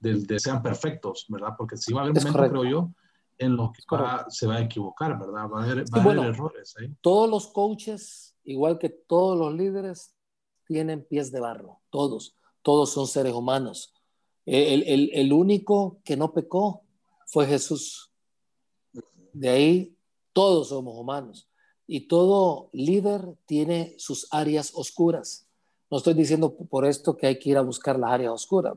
de, sean perfectos, ¿verdad? Porque si va a haber momentos, creo yo, en los que se va a equivocar, ¿verdad? Va a haber, errores ahí. Todos los coaches, igual que todos los líderes, tienen pies de barro, todos, todos son seres humanos. El, el, el único que no pecó fue Jesús. De ahí todos somos humanos y todo líder tiene sus áreas oscuras. No estoy diciendo por esto que hay que ir a buscar las áreas oscuras,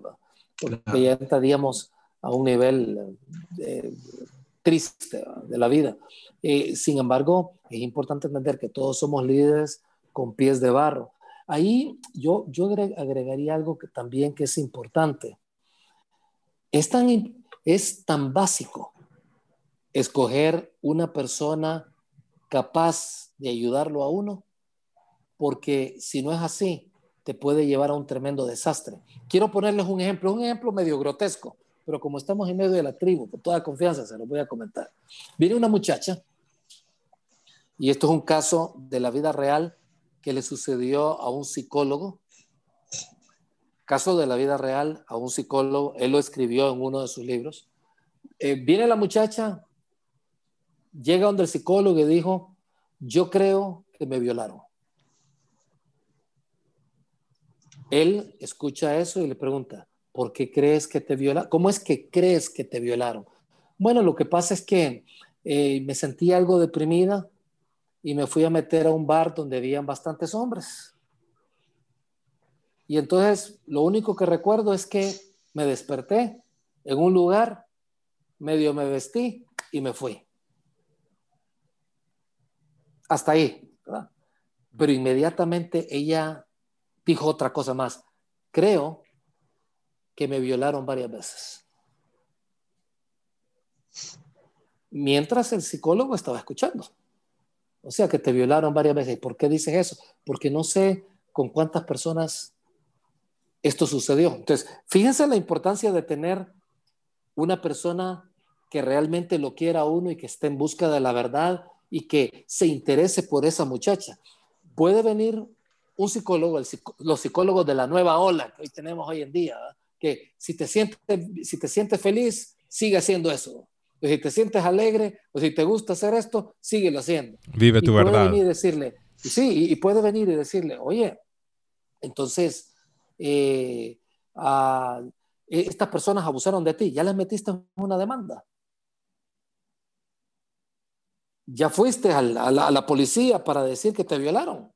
porque ya estaríamos a un nivel eh, triste de la vida. Eh, sin embargo, es importante entender que todos somos líderes con pies de barro. Ahí yo, yo agregaría algo que también que es importante. Es tan, es tan básico escoger una persona capaz de ayudarlo a uno, porque si no es así, te puede llevar a un tremendo desastre. Quiero ponerles un ejemplo, un ejemplo medio grotesco, pero como estamos en medio de la tribu, con toda confianza se lo voy a comentar. Viene una muchacha, y esto es un caso de la vida real que le sucedió a un psicólogo, caso de la vida real a un psicólogo, él lo escribió en uno de sus libros. Eh, viene la muchacha, llega donde el psicólogo y dijo, yo creo que me violaron. Él escucha eso y le pregunta, ¿por qué crees que te violaron? ¿Cómo es que crees que te violaron? Bueno, lo que pasa es que eh, me sentí algo deprimida y me fui a meter a un bar donde habían bastantes hombres. Y entonces lo único que recuerdo es que me desperté en un lugar, medio me vestí y me fui. Hasta ahí. Pero inmediatamente ella dijo otra cosa más. Creo que me violaron varias veces. Mientras el psicólogo estaba escuchando. O sea, que te violaron varias veces. ¿Por qué dices eso? Porque no sé con cuántas personas esto sucedió. Entonces, fíjense la importancia de tener una persona que realmente lo quiera a uno y que esté en busca de la verdad y que se interese por esa muchacha. Puede venir un psicólogo, los psicólogos de la nueva ola que hoy tenemos hoy en día, que si te sientes, si te sientes feliz, sigue haciendo eso. O si te sientes alegre o si te gusta hacer esto, síguelo haciendo. Vive tu puede verdad. Venir y decirle, sí, y, puede venir y decirle, oye, entonces, eh, estas personas abusaron de ti, ya les metiste una demanda ya fuiste a la, policía para decir que te violaron.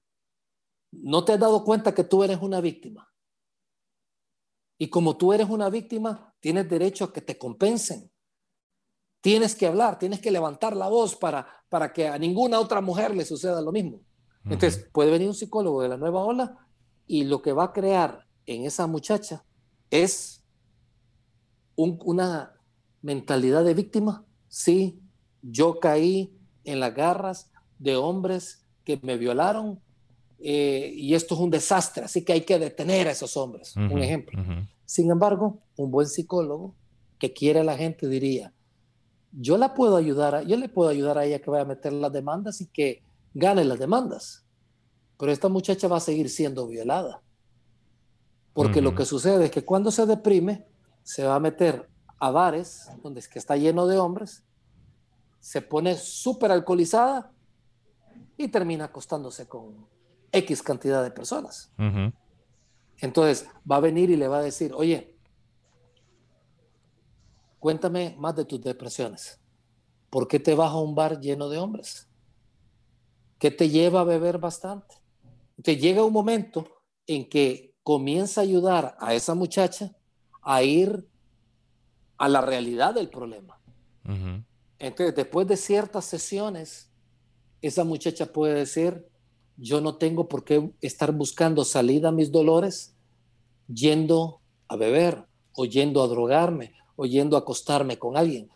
No te has dado cuenta que tú eres una víctima. Y como tú eres una víctima, tienes derecho a que te compensen. Tienes que hablar, tienes que levantar la voz para, para que a ninguna otra mujer le suceda lo mismo. Entonces, puede venir un psicólogo de la nueva ola y lo que va a crear en esa muchacha es una mentalidad de víctima. Sí, yo caí, en las garras de hombres que me violaron eh, y esto es un desastre, así que hay que detener a esos hombres, un ejemplo. Sin embargo, un buen psicólogo que quiere a la gente diría, yo la puedo ayudar, a, yo le puedo ayudar a ella que vaya a meter las demandas y que gane las demandas, pero esta muchacha va a seguir siendo violada. Porque lo que sucede es que cuando se deprime, se va a meter a bares donde es que está lleno de hombres se pone súper alcoholizada y termina acostándose con X cantidad de personas. Entonces va a venir y le va a decir, oye, cuéntame más de tus depresiones. ¿Por qué te vas a un bar lleno de hombres? ¿Qué te lleva a beber bastante? Entonces llega un momento en que comienza a ayudar a esa muchacha a ir a la realidad del problema. Entonces, después de ciertas sesiones, esa muchacha puede decir, yo no tengo por qué estar buscando salida a mis dolores yendo a beber o yendo a drogarme o yendo a acostarme con alguien.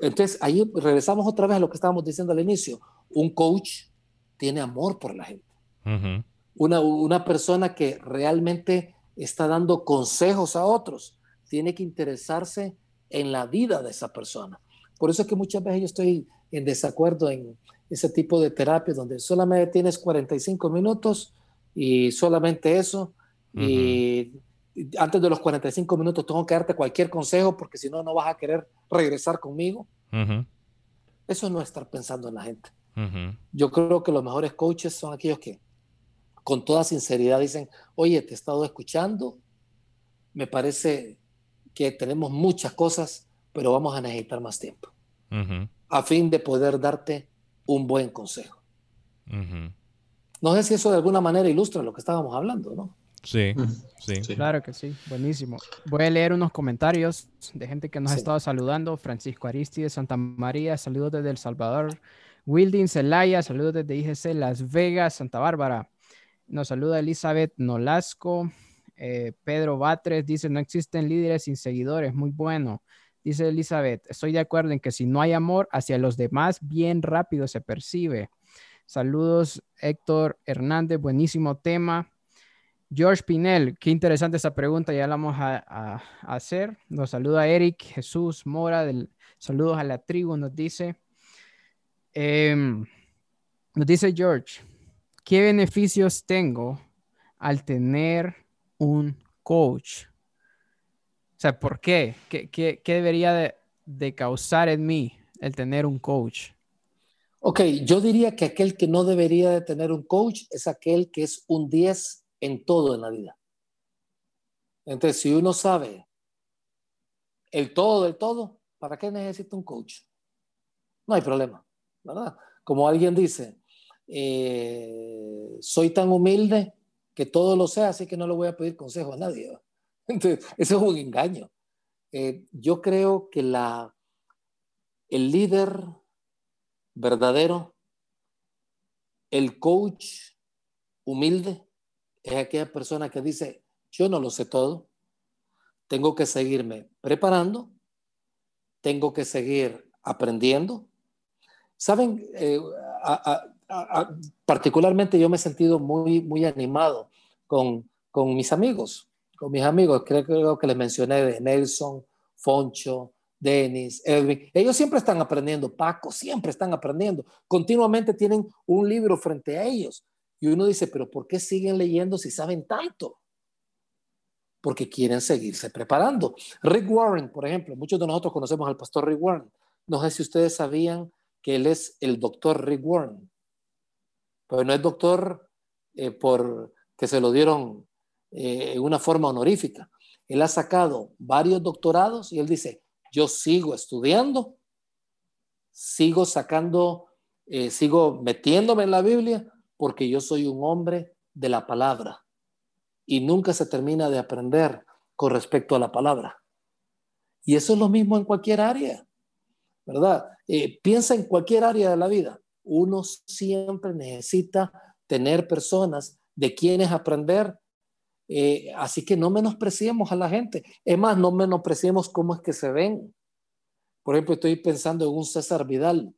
Entonces, ahí regresamos otra vez a lo que estábamos diciendo al inicio. Un coach tiene amor por la gente. una, una persona que realmente está dando consejos a otros tiene que interesarse en la vida de esa persona. Por eso es que muchas veces yo estoy en desacuerdo en ese tipo de terapia donde solamente tienes 45 minutos y solamente eso y, antes de los 45 minutos tengo que darte cualquier consejo porque si no, no vas a querer regresar conmigo. Eso no es estar pensando en la gente. Yo creo que los mejores coaches son aquellos que con toda sinceridad dicen, oye, te he estado escuchando, me parece que tenemos muchas cosas, pero vamos a necesitar más tiempo a fin de poder darte un buen consejo. No sé si eso de alguna manera ilustra lo que estábamos hablando, ¿no? Sí, sí. Claro que sí, buenísimo. Voy a leer unos comentarios de gente que nos ha estado saludando. Francisco Aristides, Santa María, saludos desde El Salvador. Wildin Celaya, saludos desde IGC Las Vegas, Santa Bárbara. Nos saluda Elizabeth Nolasco. Eh, Pedro Batres dice, no existen líderes sin seguidores, muy bueno. Dice Elizabeth, estoy de acuerdo en que si no hay amor hacia los demás, bien rápido se percibe. Saludos, Héctor Hernández, buenísimo tema. George Pinel, qué interesante esa pregunta, ya la vamos a, hacer. Nos saluda Eric Jesús Mora, del, saludos a la tribu, nos dice. Em, nos dice George, ¿qué beneficios tengo al tener un coach? O sea, ¿por qué? ¿Qué, debería de, de, causar en mí el tener un coach? Ok, yo diría que aquel que no debería de tener un coach es aquel que es un 10 en todo en la vida. Entonces, si uno sabe el todo del todo, ¿para qué necesita un coach? No hay problema, ¿verdad? Como alguien dice, eh, soy tan humilde que todo lo sé, así que no le voy a pedir consejo a nadie. Entonces, eso es un engaño. Eh, yo creo que la, el líder verdadero, el coach humilde, es aquella persona que dice, yo no lo sé todo, tengo que seguirme preparando, tengo que seguir aprendiendo. Saben, eh, particularmente yo me he sentido muy, muy animado con, con mis amigos con mis amigos, creo, que les mencioné de Nelson, Foncho, Denis, Edwin, ellos siempre están aprendiendo, Paco, siempre están aprendiendo, continuamente tienen un libro frente a ellos. Y uno dice, pero ¿por qué siguen leyendo si saben tanto? Porque quieren seguirse preparando. Rick Warren, por ejemplo, muchos de nosotros conocemos al pastor Rick Warren. No sé si ustedes sabían que él es el doctor Rick Warren. Pero no es doctor eh, por que se lo dieron eh, en una forma honorífica. Él ha sacado varios doctorados y él dice, yo sigo estudiando, sigo sacando, eh, sigo metiéndome en la Biblia porque yo soy un hombre de la palabra y nunca se termina de aprender con respecto a la palabra. Y eso es lo mismo en cualquier área, ¿verdad? Eh, piensa en cualquier área de la vida. Uno siempre necesita tener personas de quienes aprender eh, así que no menospreciemos a la gente. Es más, no menospreciemos cómo es que se ven. Por ejemplo, estoy pensando en un César Vidal.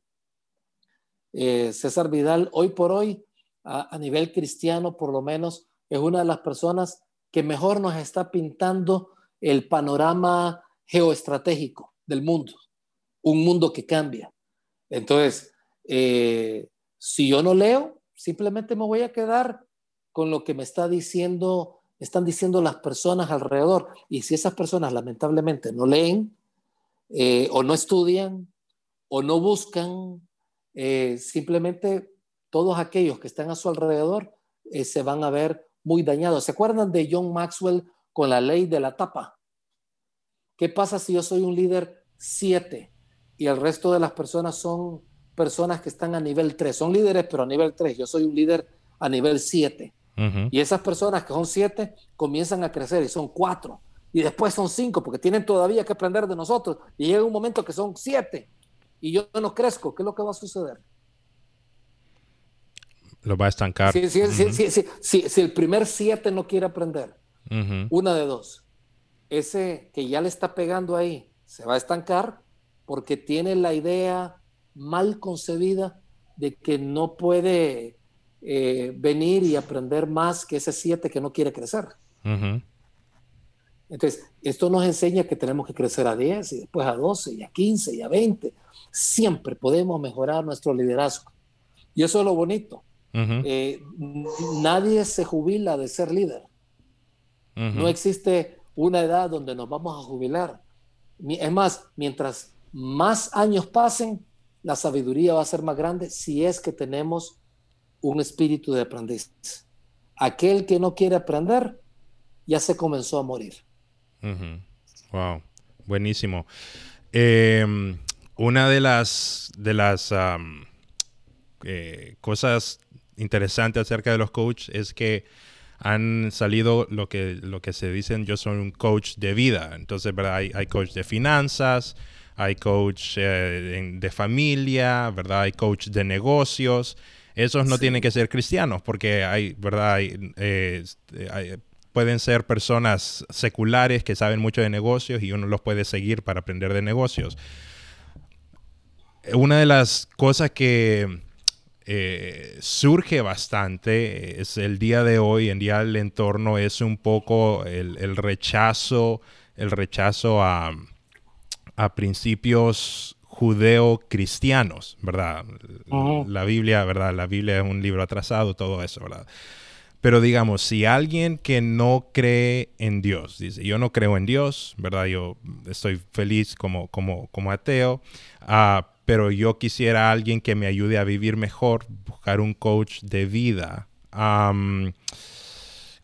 Eh, César Vidal, hoy por hoy, a, nivel cristiano, por lo menos, es una de las personas que mejor nos está pintando el panorama geoestratégico del mundo. Un mundo que cambia. Entonces, eh, si yo no leo, simplemente me voy a quedar con lo que me está diciendo están diciendo las personas alrededor. Y si esas personas lamentablemente no leen eh, o no estudian o no buscan, eh, simplemente todos aquellos que están a su alrededor eh, se van a ver muy dañados. ¿Se acuerdan de John Maxwell con la ley de la tapa? ¿Qué pasa si yo soy un líder 7 y el resto de las personas son personas que están a nivel 3? Son líderes, pero a nivel 3. Yo soy un líder a nivel 7. Y esas personas que son siete comienzan a crecer y son cuatro. Y después son cinco porque tienen todavía que aprender de nosotros. Y llega un momento que son siete y yo no crezco. ¿Qué es lo que va a suceder? Lo va a estancar. Si, el primer siete no quiere aprender, una de dos. Ese que ya le está pegando ahí se va a estancar porque tiene la idea mal concebida de que no puede eh, venir y aprender más que ese siete que no quiere crecer. Entonces, esto nos enseña que tenemos que crecer a 10 y después a 12 y a 15 y a 20. Siempre podemos mejorar nuestro liderazgo. Y eso es lo bonito. Eh, nadie se jubila de ser líder. No existe una edad donde nos vamos a jubilar. Es más, mientras más años pasen, la sabiduría va a ser más grande si es que tenemos un espíritu de aprendiz. Aquel que no quiere aprender ya se comenzó a morir. Wow, buenísimo. Em, una de las, de las eh, cosas interesantes acerca de los coaches es que han salido lo que, lo que se dicen, yo soy un coach de vida. Entonces, ¿verdad? Hay, hay coach de finanzas, hay coach eh, de familia, ¿verdad? Hay coach de negocios. Esos no tienen que ser cristianos porque hay, ¿verdad? Eh, hay, pueden ser personas seculares que saben mucho de negocios y uno los puede seguir para aprender de negocios. Una de las cosas que eh, surge bastante es el día de hoy, en día el entorno es un poco el, rechazo, el rechazo a, principios judeo-cristianos, ¿verdad? La Biblia, ¿verdad? La Biblia es un libro atrasado, todo eso, ¿verdad? Pero digamos, si alguien que no cree en Dios, dice, yo no creo en Dios, ¿verdad? Yo estoy feliz como, como, como ateo, uh, pero yo quisiera alguien que me ayude a vivir mejor, buscar un coach de vida.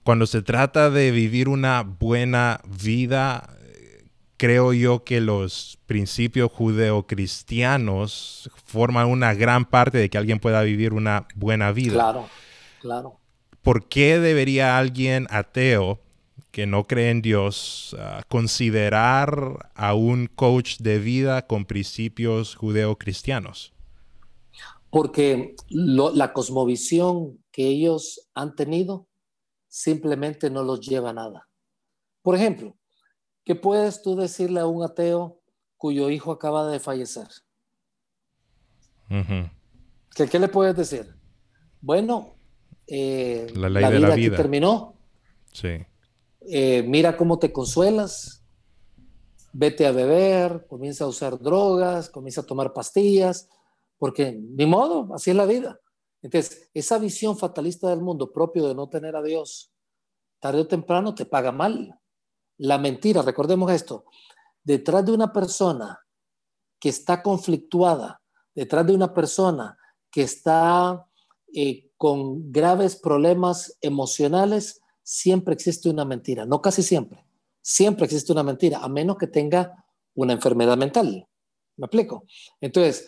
cuando se trata de vivir una buena vida, creo yo que los principios judeocristianos forman una gran parte de que alguien pueda vivir una buena vida. Claro, claro. ¿Por qué debería alguien ateo que no cree en Dios, ah, considerar a un coach de vida con principios judeo-cristianos? Porque la cosmovisión que ellos han tenido simplemente no los lleva a nada. Por ejemplo, ¿qué puedes tú decirle a un ateo cuyo hijo acaba de fallecer? ¿Qué, le puedes decir? Bueno, eh, la, ley de la vida. terminó. Sí. Eh, mira cómo te consuelas, vete a beber, comienza a usar drogas, comienza a tomar pastillas, porque ni modo, así es la vida. Entonces, esa visión fatalista del mundo propio de no tener a Dios, tarde o temprano te paga mal. La mentira, recordemos esto, detrás de una persona que está conflictuada, detrás de una persona que está eh, con graves problemas emocionales, siempre existe una mentira, no casi siempre, siempre existe una mentira, a menos que tenga una enfermedad mental. ¿Me explico? Entonces,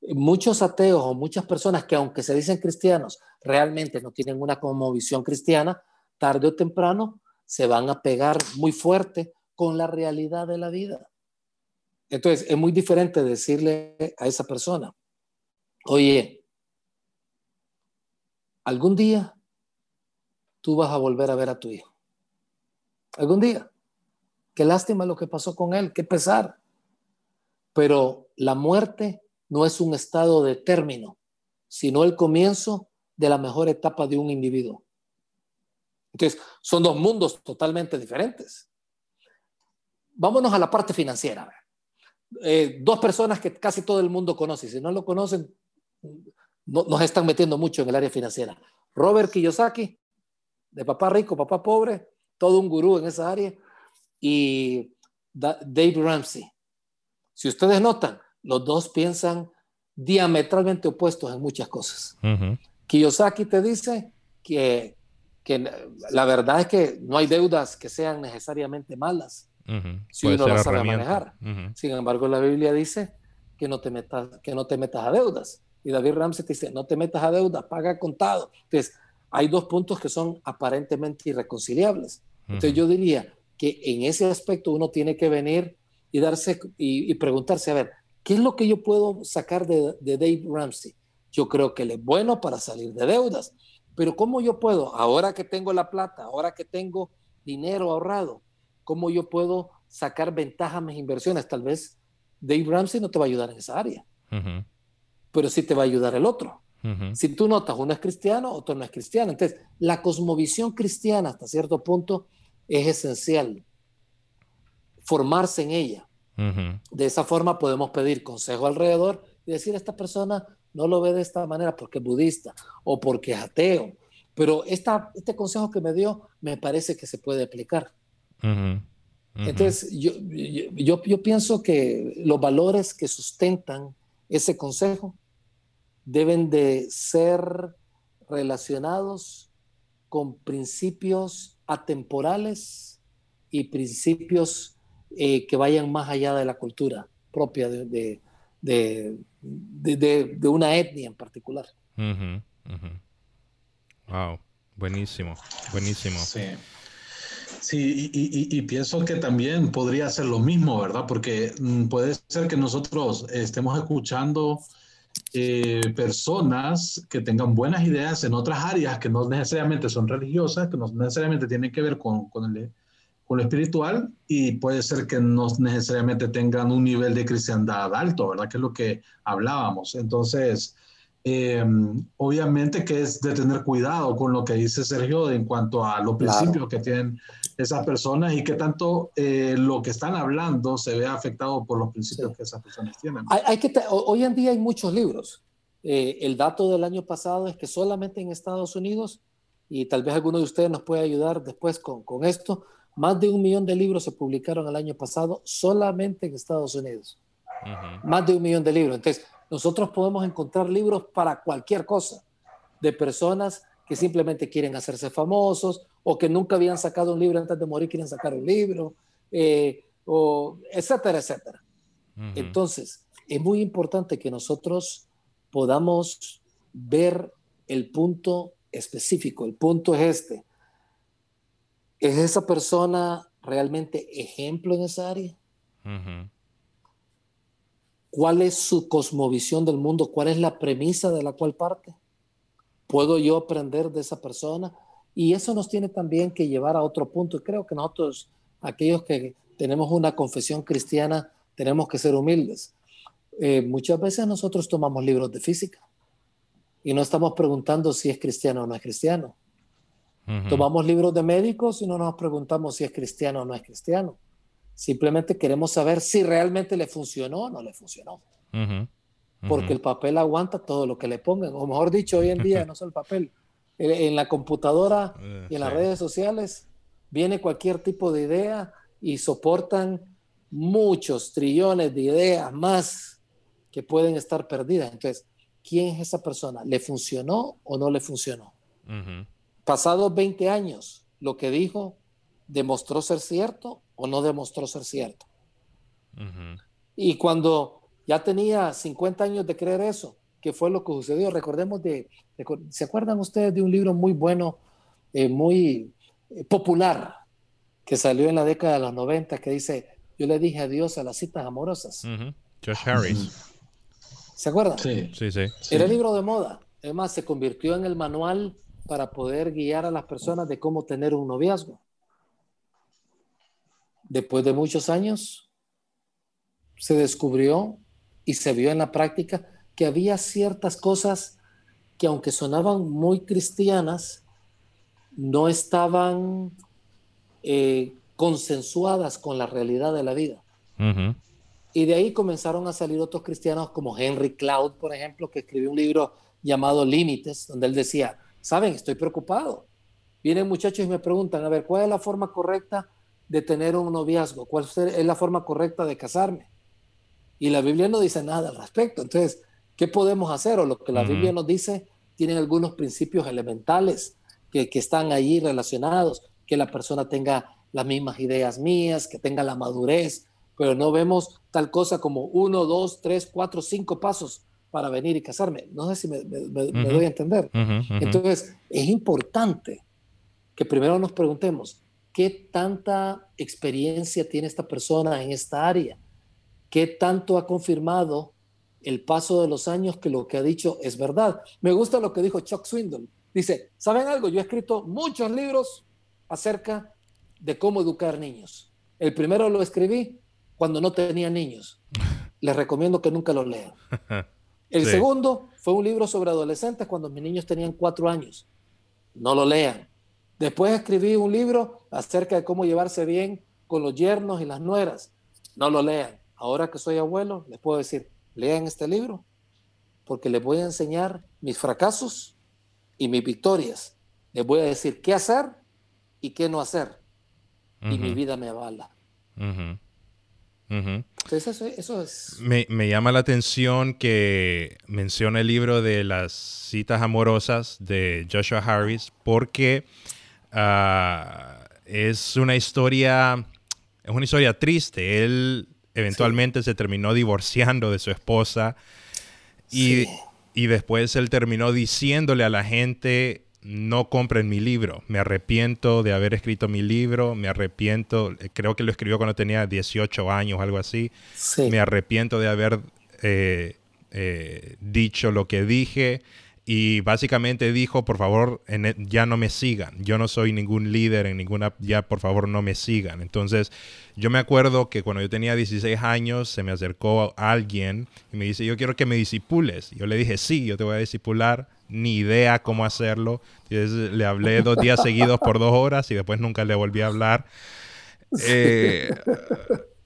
muchos ateos o muchas personas que aunque se dicen cristianos, realmente no tienen una como visión cristiana, tarde o temprano se van a pegar muy fuerte con la realidad de la vida. Entonces, es muy diferente decirle a esa persona, oye, algún día tú vas a volver a ver a tu hijo. Algún día. Qué lástima lo que pasó con él, qué pesar. Pero la muerte no es un estado de término, sino el comienzo de la mejor etapa de un individuo. Entonces, son dos mundos totalmente diferentes. Vámonos a la parte financiera. Eh, dos personas que casi todo el mundo conoce, si no lo conocen, no, nos están metiendo mucho en el área financiera. Robert Kiyosaki de papá rico, papá pobre, todo un gurú en esa área, y Dave Ramsey. Si ustedes notan, los dos piensan diametralmente opuestos en muchas cosas. Kiyosaki te dice que, que, la verdad es que no hay deudas que sean necesariamente malas si uno las sabe manejar. Sin embargo, la Biblia dice que no, te metas, que no te metas a deudas. Y David Ramsey te dice, no te metas a deudas, paga contado. Entonces, hay dos puntos que son aparentemente irreconciliables. Entonces yo diría que en ese aspecto uno tiene que venir y darse y, preguntarse, a ver, ¿qué es lo que yo puedo sacar de, Dave Ramsey? Yo creo que él es bueno para salir de deudas, pero ¿cómo yo puedo, ahora que tengo la plata, ahora que tengo dinero ahorrado, cómo yo puedo sacar ventaja a mis inversiones? Tal vez Dave Ramsey no te va a ayudar en esa área, pero sí te va a ayudar el otro. Si tú notas, uno es cristiano, otro no es cristiano. Entonces, la cosmovisión cristiana hasta cierto punto es esencial. Formarse en ella. De esa forma podemos pedir consejo alrededor y decir, esta persona no lo ve de esta manera porque es budista o porque es ateo, pero esta, este consejo que me dio me parece que se puede aplicar. Entonces, yo, yo, yo, pienso que los valores que sustentan ese consejo deben de ser relacionados con principios atemporales y principios eh, que vayan más allá de la cultura propia de, de, de, una etnia en particular. Wow, buenísimo, buenísimo. Sí. Sí, y, pienso que también podría ser lo mismo, ¿verdad? Porque mm, puede ser que nosotros estemos escuchando eh, personas que tengan buenas ideas en otras áreas que no necesariamente son religiosas, que no necesariamente tienen que ver con, con, el, con lo espiritual y puede ser que no necesariamente tengan un nivel de cristiandad alto, ¿verdad? Que es lo que hablábamos. Entonces, eh, obviamente que es de tener cuidado con lo que dice Sergio en cuanto a los principios que tienen esas personas y que tanto eh, lo que están hablando se ve afectado por los principios que esas personas tienen. Hay, que hoy en día hay muchos libros. Eh, el dato del año pasado es que solamente en Estados Unidos, y tal vez alguno de ustedes nos puede ayudar después con, con esto, más de un millón de libros se publicaron el año pasado solamente en Estados Unidos. Más de un millón de libros. Entonces, nosotros podemos encontrar libros para cualquier cosa, de personas que simplemente quieren hacerse famosos o que nunca habían sacado un libro antes de morir, quieren sacar un libro, eh, o etcétera, etcétera. Entonces, es muy importante que nosotros podamos ver el punto específico. El punto es este. ¿Es esa persona realmente ejemplo en esa área? ¿Cuál es su cosmovisión del mundo? ¿Cuál es la premisa de la cual parte? ¿Puedo yo aprender de esa persona? Y eso nos tiene también que llevar a otro punto. Creo que nosotros, aquellos que tenemos una confesión cristiana, tenemos que ser humildes. Eh, muchas veces nosotros tomamos libros de física y no estamos preguntando si es cristiano o no es cristiano. Tomamos libros de médicos y no nos preguntamos si es cristiano o no es cristiano. Simplemente queremos saber si realmente le funcionó o no le funcionó. Porque el papel aguanta todo lo que le pongan. O mejor dicho, hoy en día no solo el papel. En la computadora eh, y en las redes sociales viene cualquier tipo de idea y soportan muchos trillones de ideas más que pueden estar perdidas. Entonces, ¿quién es esa persona? ¿Le funcionó o no le funcionó? Pasados 20 años, lo que dijo demostró ser cierto o no demostró ser cierto. Y cuando ya tenía 50 años de creer eso, ¿qué fue lo que sucedió? Recordemos de, ¿se acuerdan ustedes de un libro muy bueno, eh, muy eh, popular, que salió en la década de los 90, que dice, yo le dije adiós a las citas amorosas? Josh Harris. ¿Se acuerdan? Sí. sí, sí. Era el libro de moda. Además, se convirtió en el manual para poder guiar a las personas de cómo tener un noviazgo después de muchos años, se descubrió y se vio en la práctica que había ciertas cosas que aunque sonaban muy cristianas, no estaban eh, consensuadas con la realidad de la vida. Y de ahí comenzaron a salir otros cristianos como Henry Cloud, por ejemplo, que escribió un libro llamado Límites, donde él decía, saben, estoy preocupado. Vienen muchachos y me preguntan, a ver, ¿cuál es la forma correcta de tener un noviazgo? ¿Cuál es la forma correcta de casarme? Y la Biblia no dice nada al respecto. Entonces, ¿qué podemos hacer? O lo que la Biblia nos dice, tienen algunos principios elementales que, que están ahí relacionados, que la persona tenga las mismas ideas mías, que tenga la madurez, pero no vemos tal cosa como uno, dos, tres, cuatro, cinco pasos para venir y casarme. No sé si me, doy a entender. Entonces, es importante que primero nos preguntemos, qué tanta experiencia tiene esta persona en esta área, qué tanto ha confirmado el paso de los años que lo que ha dicho es verdad. Me gusta lo que dijo Chuck Swindle. Dice, ¿saben algo? Yo he escrito muchos libros acerca de cómo educar niños. El primero lo escribí cuando no tenía niños. Les recomiendo que nunca lo lean. El segundo fue un libro sobre adolescentes cuando mis niños tenían cuatro años. No lo lean. Después escribí un libro acerca de cómo llevarse bien con los yernos y las nueras. No lo lean. Ahora que soy abuelo, les puedo decir, lean este libro, porque les voy a enseñar mis fracasos y mis victorias. les voy a decir qué hacer y qué no hacer. Y mi vida me avala. Entonces eso, es... Me, llama la atención que menciona el libro de las citas amorosas de Joshua Harris porque ah, es una historia, es una historia triste. Él eventualmente se terminó divorciando de su esposa y, y después él terminó diciéndole a la gente no compren mi libro. Me arrepiento de haber escrito mi libro, me arrepiento, creo que lo escribió cuando tenía 18 años o algo así. Me arrepiento de haber eh, eh, dicho lo que dije y básicamente dijo, por favor, e, ya no me sigan. Yo no soy ningún líder en ninguna, ya por favor no me sigan. Entonces, yo me acuerdo que cuando yo tenía 16 años, se me acercó alguien y me dice, yo quiero que me disipules. Yo le dije, sí, yo te voy a disipular ni idea cómo hacerlo. le hablé dos días seguidos por dos horas y después nunca le volví a hablar. Eh,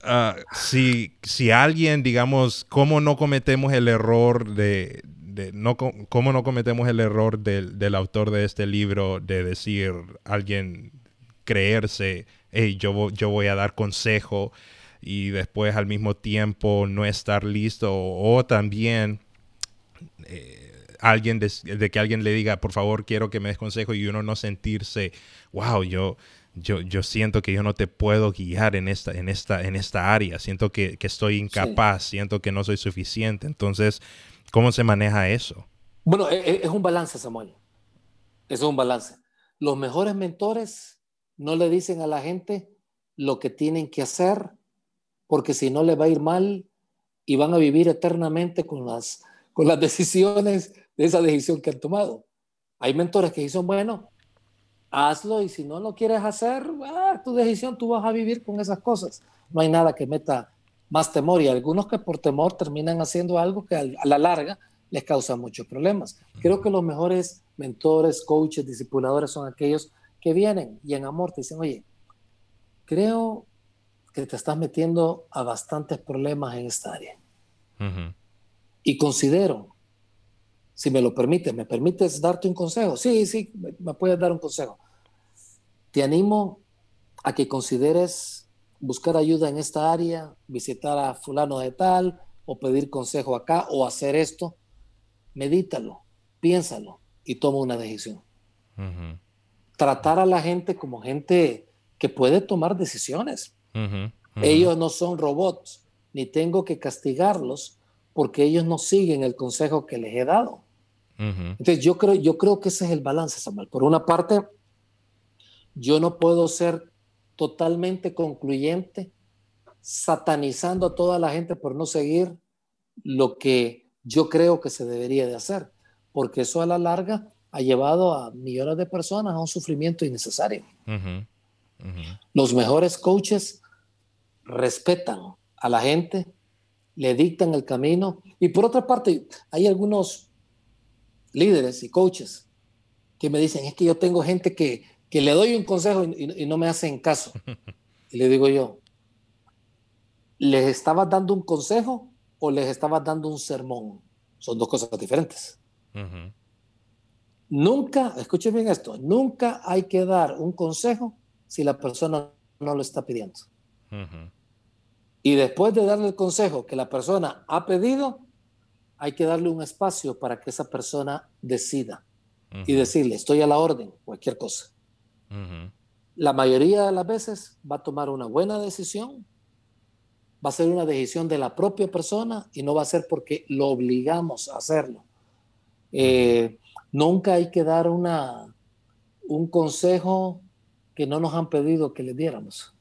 ah, si, si, alguien, digamos, ¿cómo no cometemos el error de, no, cómo no cometemos el error del, del, autor de este libro de decir alguien creerse, hey, yo, yo voy a dar consejo y después al mismo tiempo no estar listo o, también eh, alguien de, que alguien le diga, por favor, quiero que me des consejo y uno no sentirse, wow, yo, yo, yo siento que yo no te puedo guiar en esta, en esta, en esta área, siento que, estoy incapaz, siento que no soy suficiente. Entonces, ¿cómo se maneja eso? Bueno, e, e, es, un balance, Samuel. Es un balance. Los mejores mentores no le dicen a la gente lo que tienen que hacer, porque si no le va a ir mal y van a vivir eternamente con las, con las decisiones de esa decisión que han tomado. Hay mentores que dicen, bueno, hazlo y si no lo quieres hacer, ah, tu decisión, tú vas a vivir con esas cosas. No hay nada que meta más temor y algunos que por temor terminan haciendo algo que a la larga les causa muchos problemas. Creo que los mejores mentores, coaches, discipuladores son aquellos que vienen y en amor te dicen, oye, creo que te estás metiendo a bastantes problemas en esta área. Y considero si me lo permites, ¿me permites darte un consejo? Sí, sí, me puedes dar un consejo. Te animo a que consideres buscar ayuda en esta área, visitar a fulano de tal, o pedir consejo acá, o hacer esto. Medítalo, piénsalo y toma una decisión. Tratar a la gente como gente que puede tomar decisiones. Ellos no son robots, ni tengo que castigarlos porque ellos no siguen el consejo que les he dado. Entonces yo creo, yo creo que ese es el balance, Samuel. Por una parte, yo no puedo ser totalmente concluyente satanizando a toda la gente por no seguir lo que yo creo que se debería de hacer, porque eso a la larga ha llevado a millones de personas a un sufrimiento innecesario. Los mejores coaches respetan a la gente, le dictan el camino y por otra parte hay algunos líderes y coaches que me dicen, es que yo tengo gente que, que le doy un consejo y, no me hacen caso. Y le digo yo, ¿les estabas dando un consejo o les estabas dando un sermón? Son dos cosas diferentes. Nunca, escuchen bien esto, nunca hay que dar un consejo si la persona no lo está pidiendo. Y después de darle el consejo que la persona ha pedido, hay que darle un espacio para que esa persona decida y decirle, estoy a la orden, cualquier cosa. La mayoría de las veces va a tomar una buena decisión, va a ser una decisión de la propia persona y no va a ser porque lo obligamos a hacerlo. Eh, nunca hay que dar una, un consejo que no nos han pedido que le diéramos.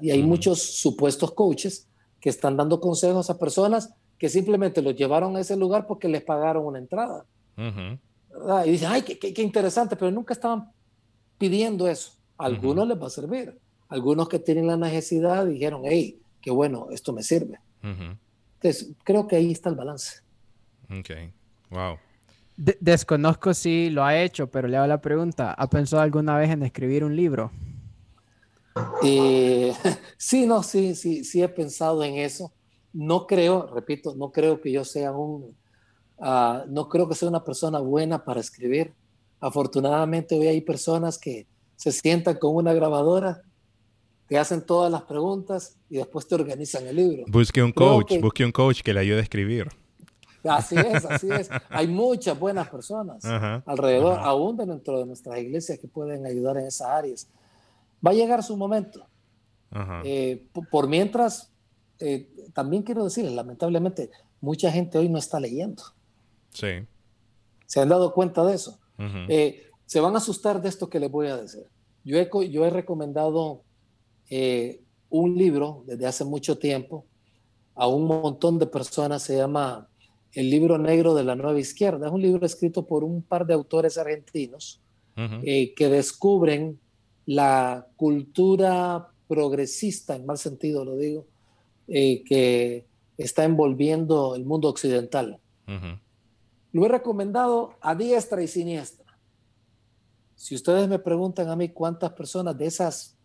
Y hay muchos supuestos coaches que están dando consejos a personas que simplemente los llevaron a ese lugar porque les pagaron una entrada. Y dicen, ay, qué, interesante, pero nunca estaban pidiendo eso. A algunos les va a servir. Algunos que tienen la necesidad dijeron, hey, qué bueno, esto me sirve. Entonces, creo que ahí está el balance. Ok, wow. desconozco si lo ha hecho, pero le hago la pregunta, ¿ha pensado alguna vez en escribir un libro? Eh, sí, no, sí, sí, sí he pensado en eso no creo, repito, no creo que yo sea un, ah, no creo que sea una persona buena para escribir. afortunadamente hoy hay personas que se sientan con una grabadora, te hacen todas las preguntas y después te organizan el libro. Busque un coach, busque un coach que le ayude a escribir. Así es, así es. Hay muchas buenas personas alrededor, aún dentro de nuestras iglesias, que pueden ayudar en esas áreas. Va a llegar su momento. Eh, por mientras, eh, también quiero decirles, lamentablemente, mucha gente hoy no está leyendo. Sí. ¿Se han dado cuenta de eso? Eh, se van a asustar de esto que les voy a decir. Yo he, yo he recomendado un libro desde hace mucho tiempo a un montón de personas, se llama El libro negro de la nueva izquierda. Es un libro escrito por un par de autores argentinos que descubren la cultura progresista, en mal sentido lo digo, eh, que está envolviendo el mundo occidental. Lo he recomendado a diestra y siniestra. Si ustedes me preguntan a mí cuántas personas de esas,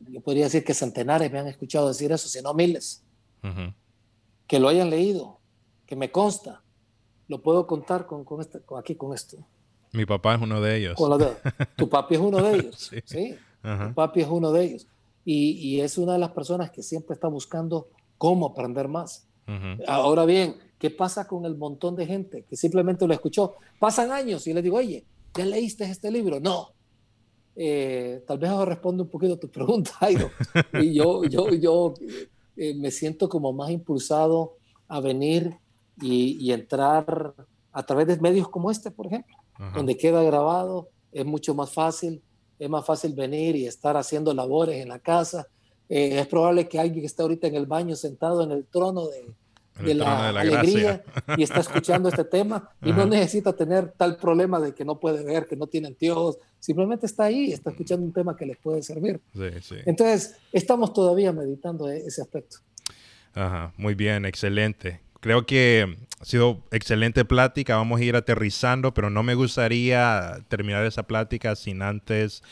yo podría decir que centenares me han escuchado decir eso, si no miles, que lo hayan leído, que me consta, lo puedo contar con, con, este, aquí con esto. Mi papá es uno de ellos. tu papi es uno de ellos. sí. papi es uno de ellos. Y, es una de las personas que siempre está buscando cómo aprender más. Ahora bien, ¿qué pasa con el montón de gente que simplemente lo escuchó? Pasan años y le digo, oye, ¿ya leíste este libro? No. Eh, tal vez responde un poquito a tu pregunta, Jairo. Y yo, yo, yo eh, me siento como más impulsado a venir y, y entrar a través de medios como este, por ejemplo donde queda grabado, es mucho más fácil, es más fácil venir y estar haciendo labores en la casa. Eh, es probable que alguien que esté ahorita en el baño sentado en el trono de, la, alegría y está escuchando este tema y no necesita tener tal problema de que no puede ver, que no tiene anteojos, simplemente está ahí, está escuchando un tema que les puede servir. Entonces, estamos todavía meditando e-, ese aspecto. Ajá, muy bien, excelente. Creo que ha sido excelente plática. Vamos a ir aterrizando, pero no me gustaría terminar esa plática sin antes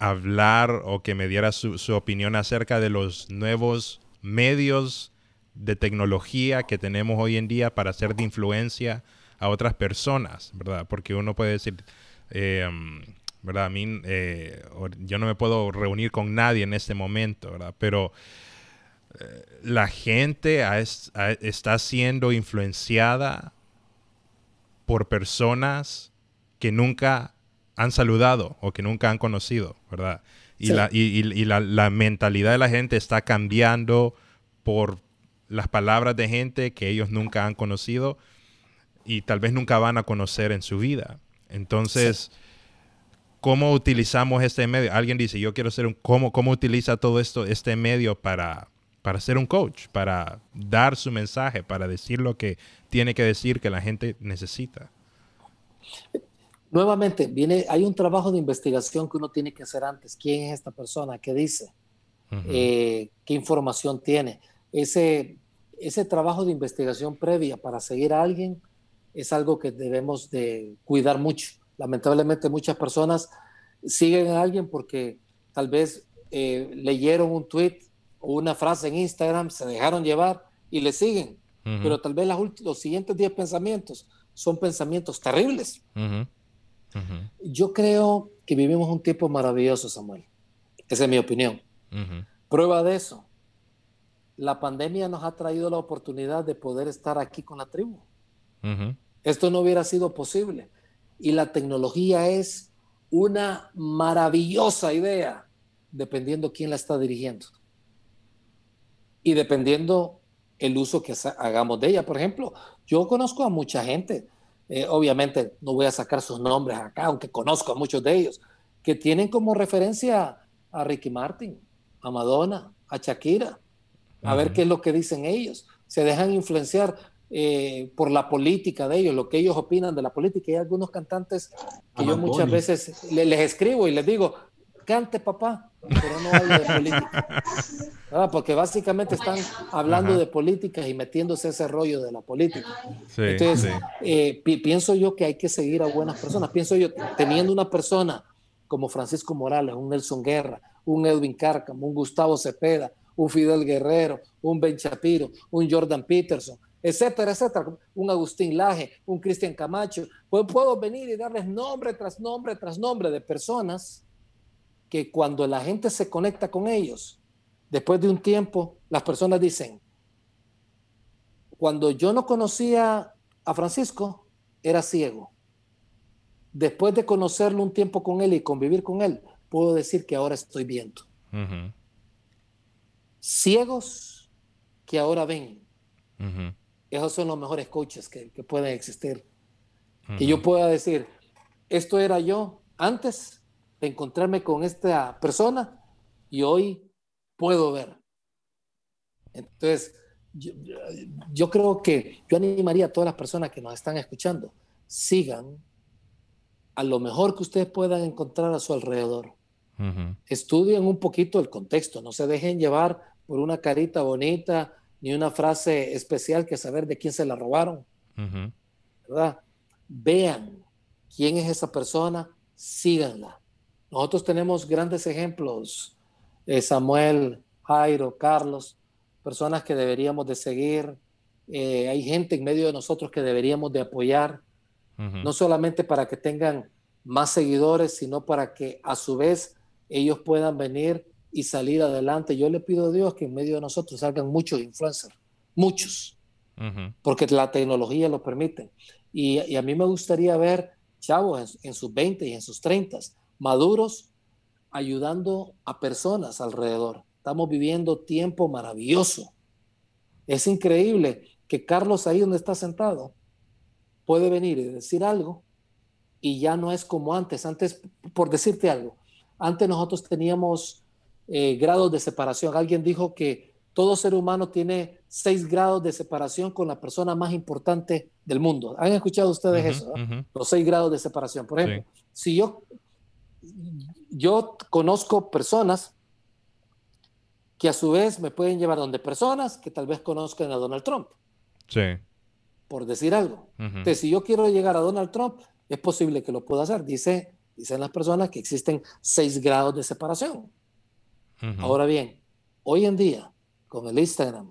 hablar o que me diera su, opinión acerca de los nuevos medios de tecnología que tenemos hoy en día para ser de influencia a otras personas, ¿verdad? Porque uno puede decir, em, ¿verdad? A mí, eh, yo no me puedo reunir con nadie en este momento, ¿verdad? Pero la gente está siendo influenciada por personas que nunca han saludado o que nunca han conocido, ¿verdad? Y, la, mentalidad de la gente está cambiando por las palabras de gente que ellos nunca han conocido y tal vez nunca van a conocer en su vida. Entonces, ¿cómo utilizamos este medio? Alguien dice, yo quiero ser un... ¿Cómo, cómo utiliza todo esto, este medio para para ser un coach, para dar su mensaje, para decir lo que tiene que decir que la gente necesita. Nuevamente, viene, hay un trabajo de investigación que uno tiene que hacer antes. ¿Quién es esta persona? ¿Qué dice? Eh, ¿Qué información tiene? Ese, ese trabajo de investigación previa para seguir a alguien es algo que debemos de cuidar mucho. Lamentablemente muchas personas siguen a alguien porque tal vez eh, leyeron un tweet una frase en Instagram, se dejaron llevar y le siguen. Pero tal vez los siguientes 10 pensamientos son pensamientos terribles. Yo creo que vivimos un tiempo maravilloso, Samuel. Esa es mi opinión. Prueba de eso. La pandemia nos ha traído la oportunidad de poder estar aquí con la tribu. Esto no hubiera sido posible. Y la tecnología es una maravillosa idea, dependiendo quién la está dirigiendo y dependiendo el uso que hagamos de ella. Por ejemplo, yo conozco a mucha gente, eh, obviamente no voy a sacar sus nombres acá, aunque conozco a muchos de ellos, que tienen como referencia a Ricky Martin, a Madonna, a Shakira, a ver qué es lo que dicen ellos. Se dejan influenciar eh, por la política de ellos, lo que ellos opinan de la política. Hay algunos cantantes que yo muchas veces les escribo y les digo, cante papá, pero no hable de política. Porque básicamente están hablando de política y metiéndose ese rollo de la política. Entonces, eh, pienso yo que hay que seguir a buenas personas. Pienso yo, teniendo una persona como Francisco Morales, un Nelson Guerra, un Edwin Cárcamo, un Gustavo Cepeda, un Fidel Guerrero, un Ben Shapiro, un Jordan Peterson, etcétera, etcétera. Un Agustín Laje, un Cristian Camacho. Pues puedo venir y darles nombre tras nombre tras nombre de personas que cuando la gente se conecta con ellos, después de un tiempo, las personas dicen, cuando yo no conocía a Francisco, era ciego. Después de conocerlo un tiempo con él y convivir con él, puedo decir que ahora estoy viendo. Ciegos que ahora ven. Esos son los mejores coaches que, pueden existir. Que yo pueda decir, esto era yo antes de encontrarme con esta persona y hoy puedo ver. Entonces, yo, creo que yo animaría a todas las personas que nos están escuchando, sigan a lo mejor que ustedes puedan encontrar a su alrededor. Estudien un poquito el contexto, no se dejen llevar por una carita bonita ni una frase especial que saber de quién se la robaron. ¿Verdad? Vean quién es esa persona, síganla. Nosotros tenemos grandes ejemplos, eh, Samuel, Jairo, Carlos, personas que deberíamos de seguir. Eh, hay gente en medio de nosotros que deberíamos de apoyar, no solamente para que tengan más seguidores, sino para que a su vez ellos puedan venir y salir adelante. Yo le pido a Dios que en medio de nosotros salgan muchos influencers, muchos, porque la tecnología lo permite. Y, a mí me gustaría ver chavos en, en sus 20 y en sus 30, maduros, ayudando a personas alrededor. Estamos viviendo tiempo maravilloso. Es increíble que Carlos ahí donde está sentado puede venir y decir algo y ya no es como antes. Antes, por decirte algo, antes nosotros teníamos eh, grados de separación. Alguien dijo que todo ser humano tiene seis grados de separación con la persona más importante del mundo. ¿Han escuchado ustedes eso? Los seis grados de separación. Por ejemplo, si yo, yo conozco personas que a su vez me pueden llevar donde personas que tal vez conozcan a Donald Trump. Sí. Por decir algo. Entonces, si yo quiero llegar a Donald Trump, es posible que lo pueda hacer. Dice, dicen las personas que existen seis grados de separación. Ahora bien, hoy en día, con el Instagram,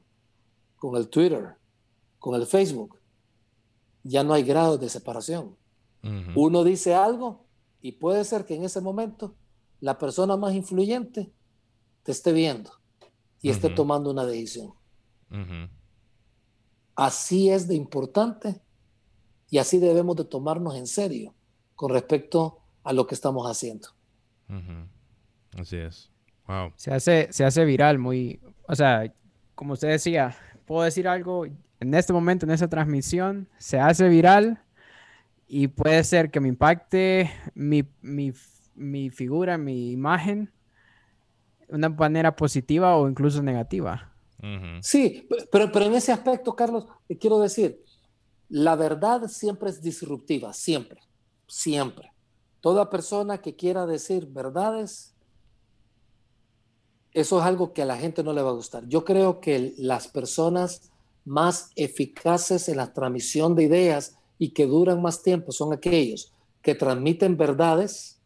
con el Twitter, con el Facebook, ya no hay grados de separación. Uno dice algo y puede ser que en ese momento la persona más influyente te esté viendo y esté tomando una decisión. Así es de importante y así debemos de tomarnos en serio con respecto a lo que estamos haciendo. Así es. Wow. Se hace, se hace viral muy, o sea, como usted decía, puedo decir algo en este momento, en esta transmisión, se hace viral y puede ser que me impacte mi, mi, mi figura, mi imagen, una manera positiva o incluso negativa. Sí, pero, pero en ese aspecto, Carlos, te quiero decir, la verdad siempre es disruptiva, siempre, siempre. Toda persona que quiera decir verdades, eso es algo que a la gente no le va a gustar. Yo creo que las personas más eficaces en la transmisión de ideas y que duran más tiempo son aquellos que transmiten verdades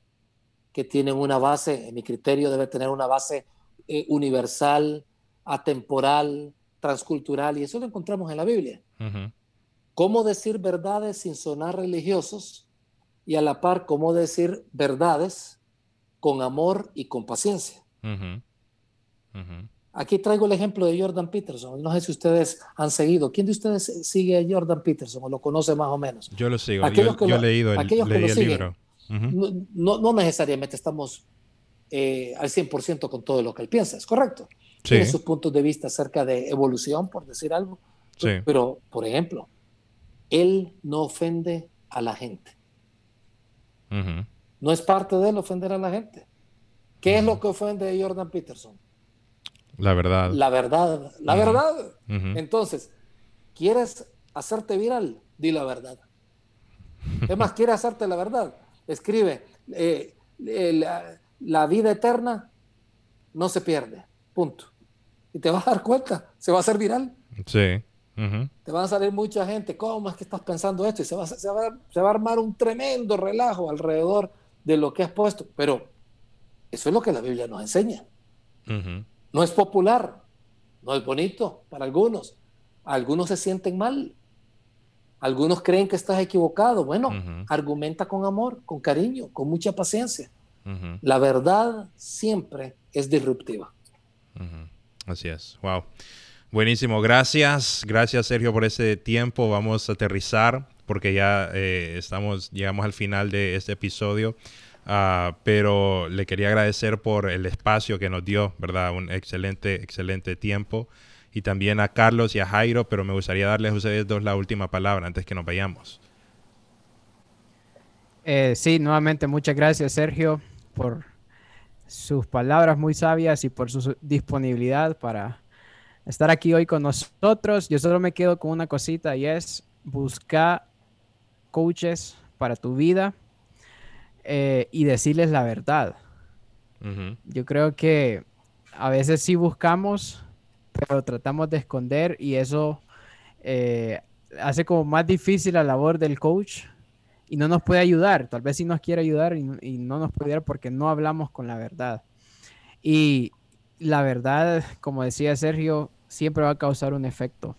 que tienen una base, en mi criterio debe tener una base eh, universal, atemporal, transcultural, y eso lo encontramos en la Biblia. Cómo decir verdades sin sonar religiosos y a la par cómo decir verdades con amor y con paciencia. Aquí traigo el ejemplo de Jordan Peterson. No sé si ustedes han seguido. ¿Quién de ustedes sigue a Jordan Peterson o lo conoce más o menos? Yo lo sigo. yo, he leído el, libro no, necesariamente estamos eh, al 100% con todo lo que él piensa, ¿es correcto? Tiene sus puntos de vista acerca de evolución, por decir algo. Pero, por ejemplo, él no ofende a la gente. No es parte de él ofender a la gente. ¿Qué es lo que ofende a Jordan Peterson? La verdad. La verdad. La verdad. Entonces, ¿quieres hacerte viral? Di la verdad. Es más, ¿quieres hacerte la verdad? escribe, eh, la, vida eterna no se pierde, punto. Y te vas a dar cuenta, se va a hacer viral. Sí. Te van a salir mucha gente, ¿cómo es que estás pensando esto? Y se va, se va, a armar un tremendo relajo alrededor de lo que has puesto. Pero eso es lo que la Biblia nos enseña. No es popular, no es bonito para algunos, Algunos se sienten mal, algunos creen que estás equivocado. Bueno, argumenta con amor, con cariño, con mucha paciencia. La verdad siempre es disruptiva. Así es. Wow. Buenísimo. Gracias. Gracias, Sergio, por ese tiempo. Vamos a aterrizar porque ya eh, estamos, llegamos al final de este episodio. Ah, pero le quería agradecer por el espacio que nos dio, ¿verdad? Un excelente, excelente tiempo y también a Carlos y a Jairo, pero me gustaría darles a ustedes dos la última palabra antes que nos vayamos. Eh, sí, nuevamente muchas gracias Sergio por sus palabras muy sabias y por su disponibilidad para estar aquí hoy con nosotros. Yo solo me quedo con una cosita y es buscar coaches para tu vida eh, y decirles la verdad. Yo creo que a veces sí buscamos pero tratamos de esconder y eso eh, hace como más difícil la labor del coach y no nos puede ayudar. Tal vez sí nos quiere ayudar y, no nos puede ayudar porque no hablamos con la verdad. Y la verdad, como decía Sergio, siempre va a causar un efecto.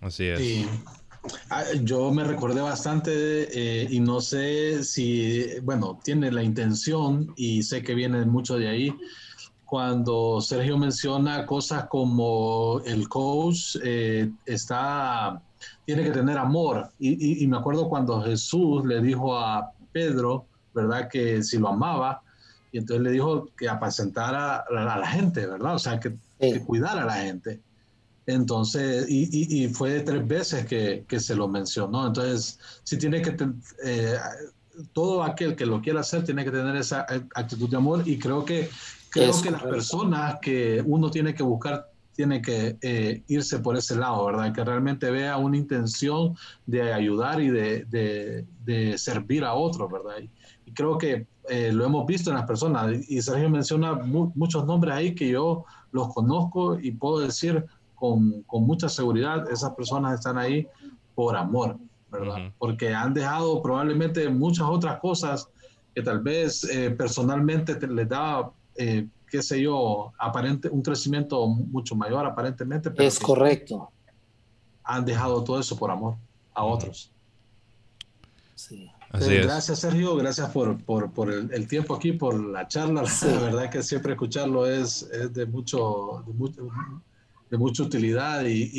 Así es. Ah, yo me recordé bastante eh, y no sé si, bueno, tiene la intención y sé que viene mucho de ahí, cuando Sergio menciona cosas como el coach eh, está, tiene que tener amor. Y, me acuerdo cuando Jesús le dijo a Pedro, ¿verdad? Que si lo amaba, y entonces le dijo que apacentara a, la gente, ¿verdad? O sea, que, cuidara a la gente. Entonces, y, fue tres veces que, que, se lo mencionó. Entonces, si tiene que, eh, todo aquel que lo quiera hacer tiene que tener esa actitud de amor y creo que Creo que las personas que uno tiene que buscar tiene que eh, irse por ese lado, ¿verdad? Que realmente vea una intención de ayudar y de, de, servir a otros, ¿verdad? Y, creo que eh, lo hemos visto en las personas. Y Sergio menciona muchos nombres ahí que yo los conozco y puedo decir con, con, mucha seguridad, esas personas están ahí por amor, ¿verdad? Porque han dejado probablemente muchas otras cosas que tal vez eh, personalmente les da eh, qué sé yo, aparente, un crecimiento mucho mayor aparentemente. es correcto. Han dejado todo eso por amor a otros. Sí. Eh, gracias Sergio, gracias por, por, por el, tiempo aquí, por la charla. La verdad que siempre escucharlo es, es de, mucho, de, mucha utilidad y,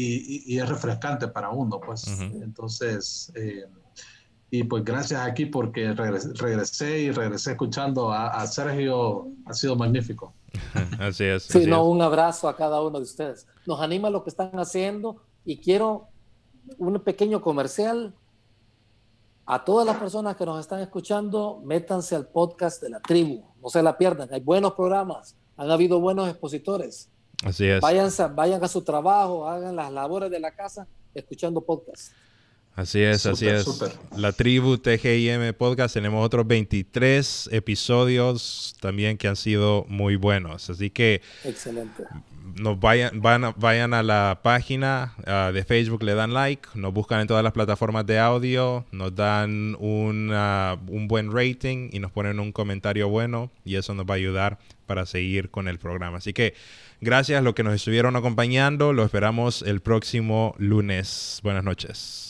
y, es refrescante para uno. Pues. Entonces, eh, y pues gracias aquí porque regresé, y regresé escuchando a, Sergio, ha sido magnífico. así es. Sí, no, un abrazo a cada uno de ustedes. Nos anima lo que están haciendo y quiero un pequeño comercial. A todas las personas que nos están escuchando, métanse al podcast de la tribu, no se la pierdan, hay buenos programas, han habido buenos expositores. Así es. vayan a su trabajo, hagan las labores de la casa escuchando podcast. Así es, así es. La tribu TGIM Podcast, tenemos otros 23 episodios también que han sido muy buenos. Así que... Excelente. Nos vayan, vayan a la página ah, de Facebook, le dan like, nos buscan en todas las plataformas de audio, nos dan un buen rating y nos ponen un comentario bueno y eso nos va a ayudar para seguir con el programa. Así que gracias a los que nos estuvieron acompañando, lo esperamos el próximo lunes. Buenas noches.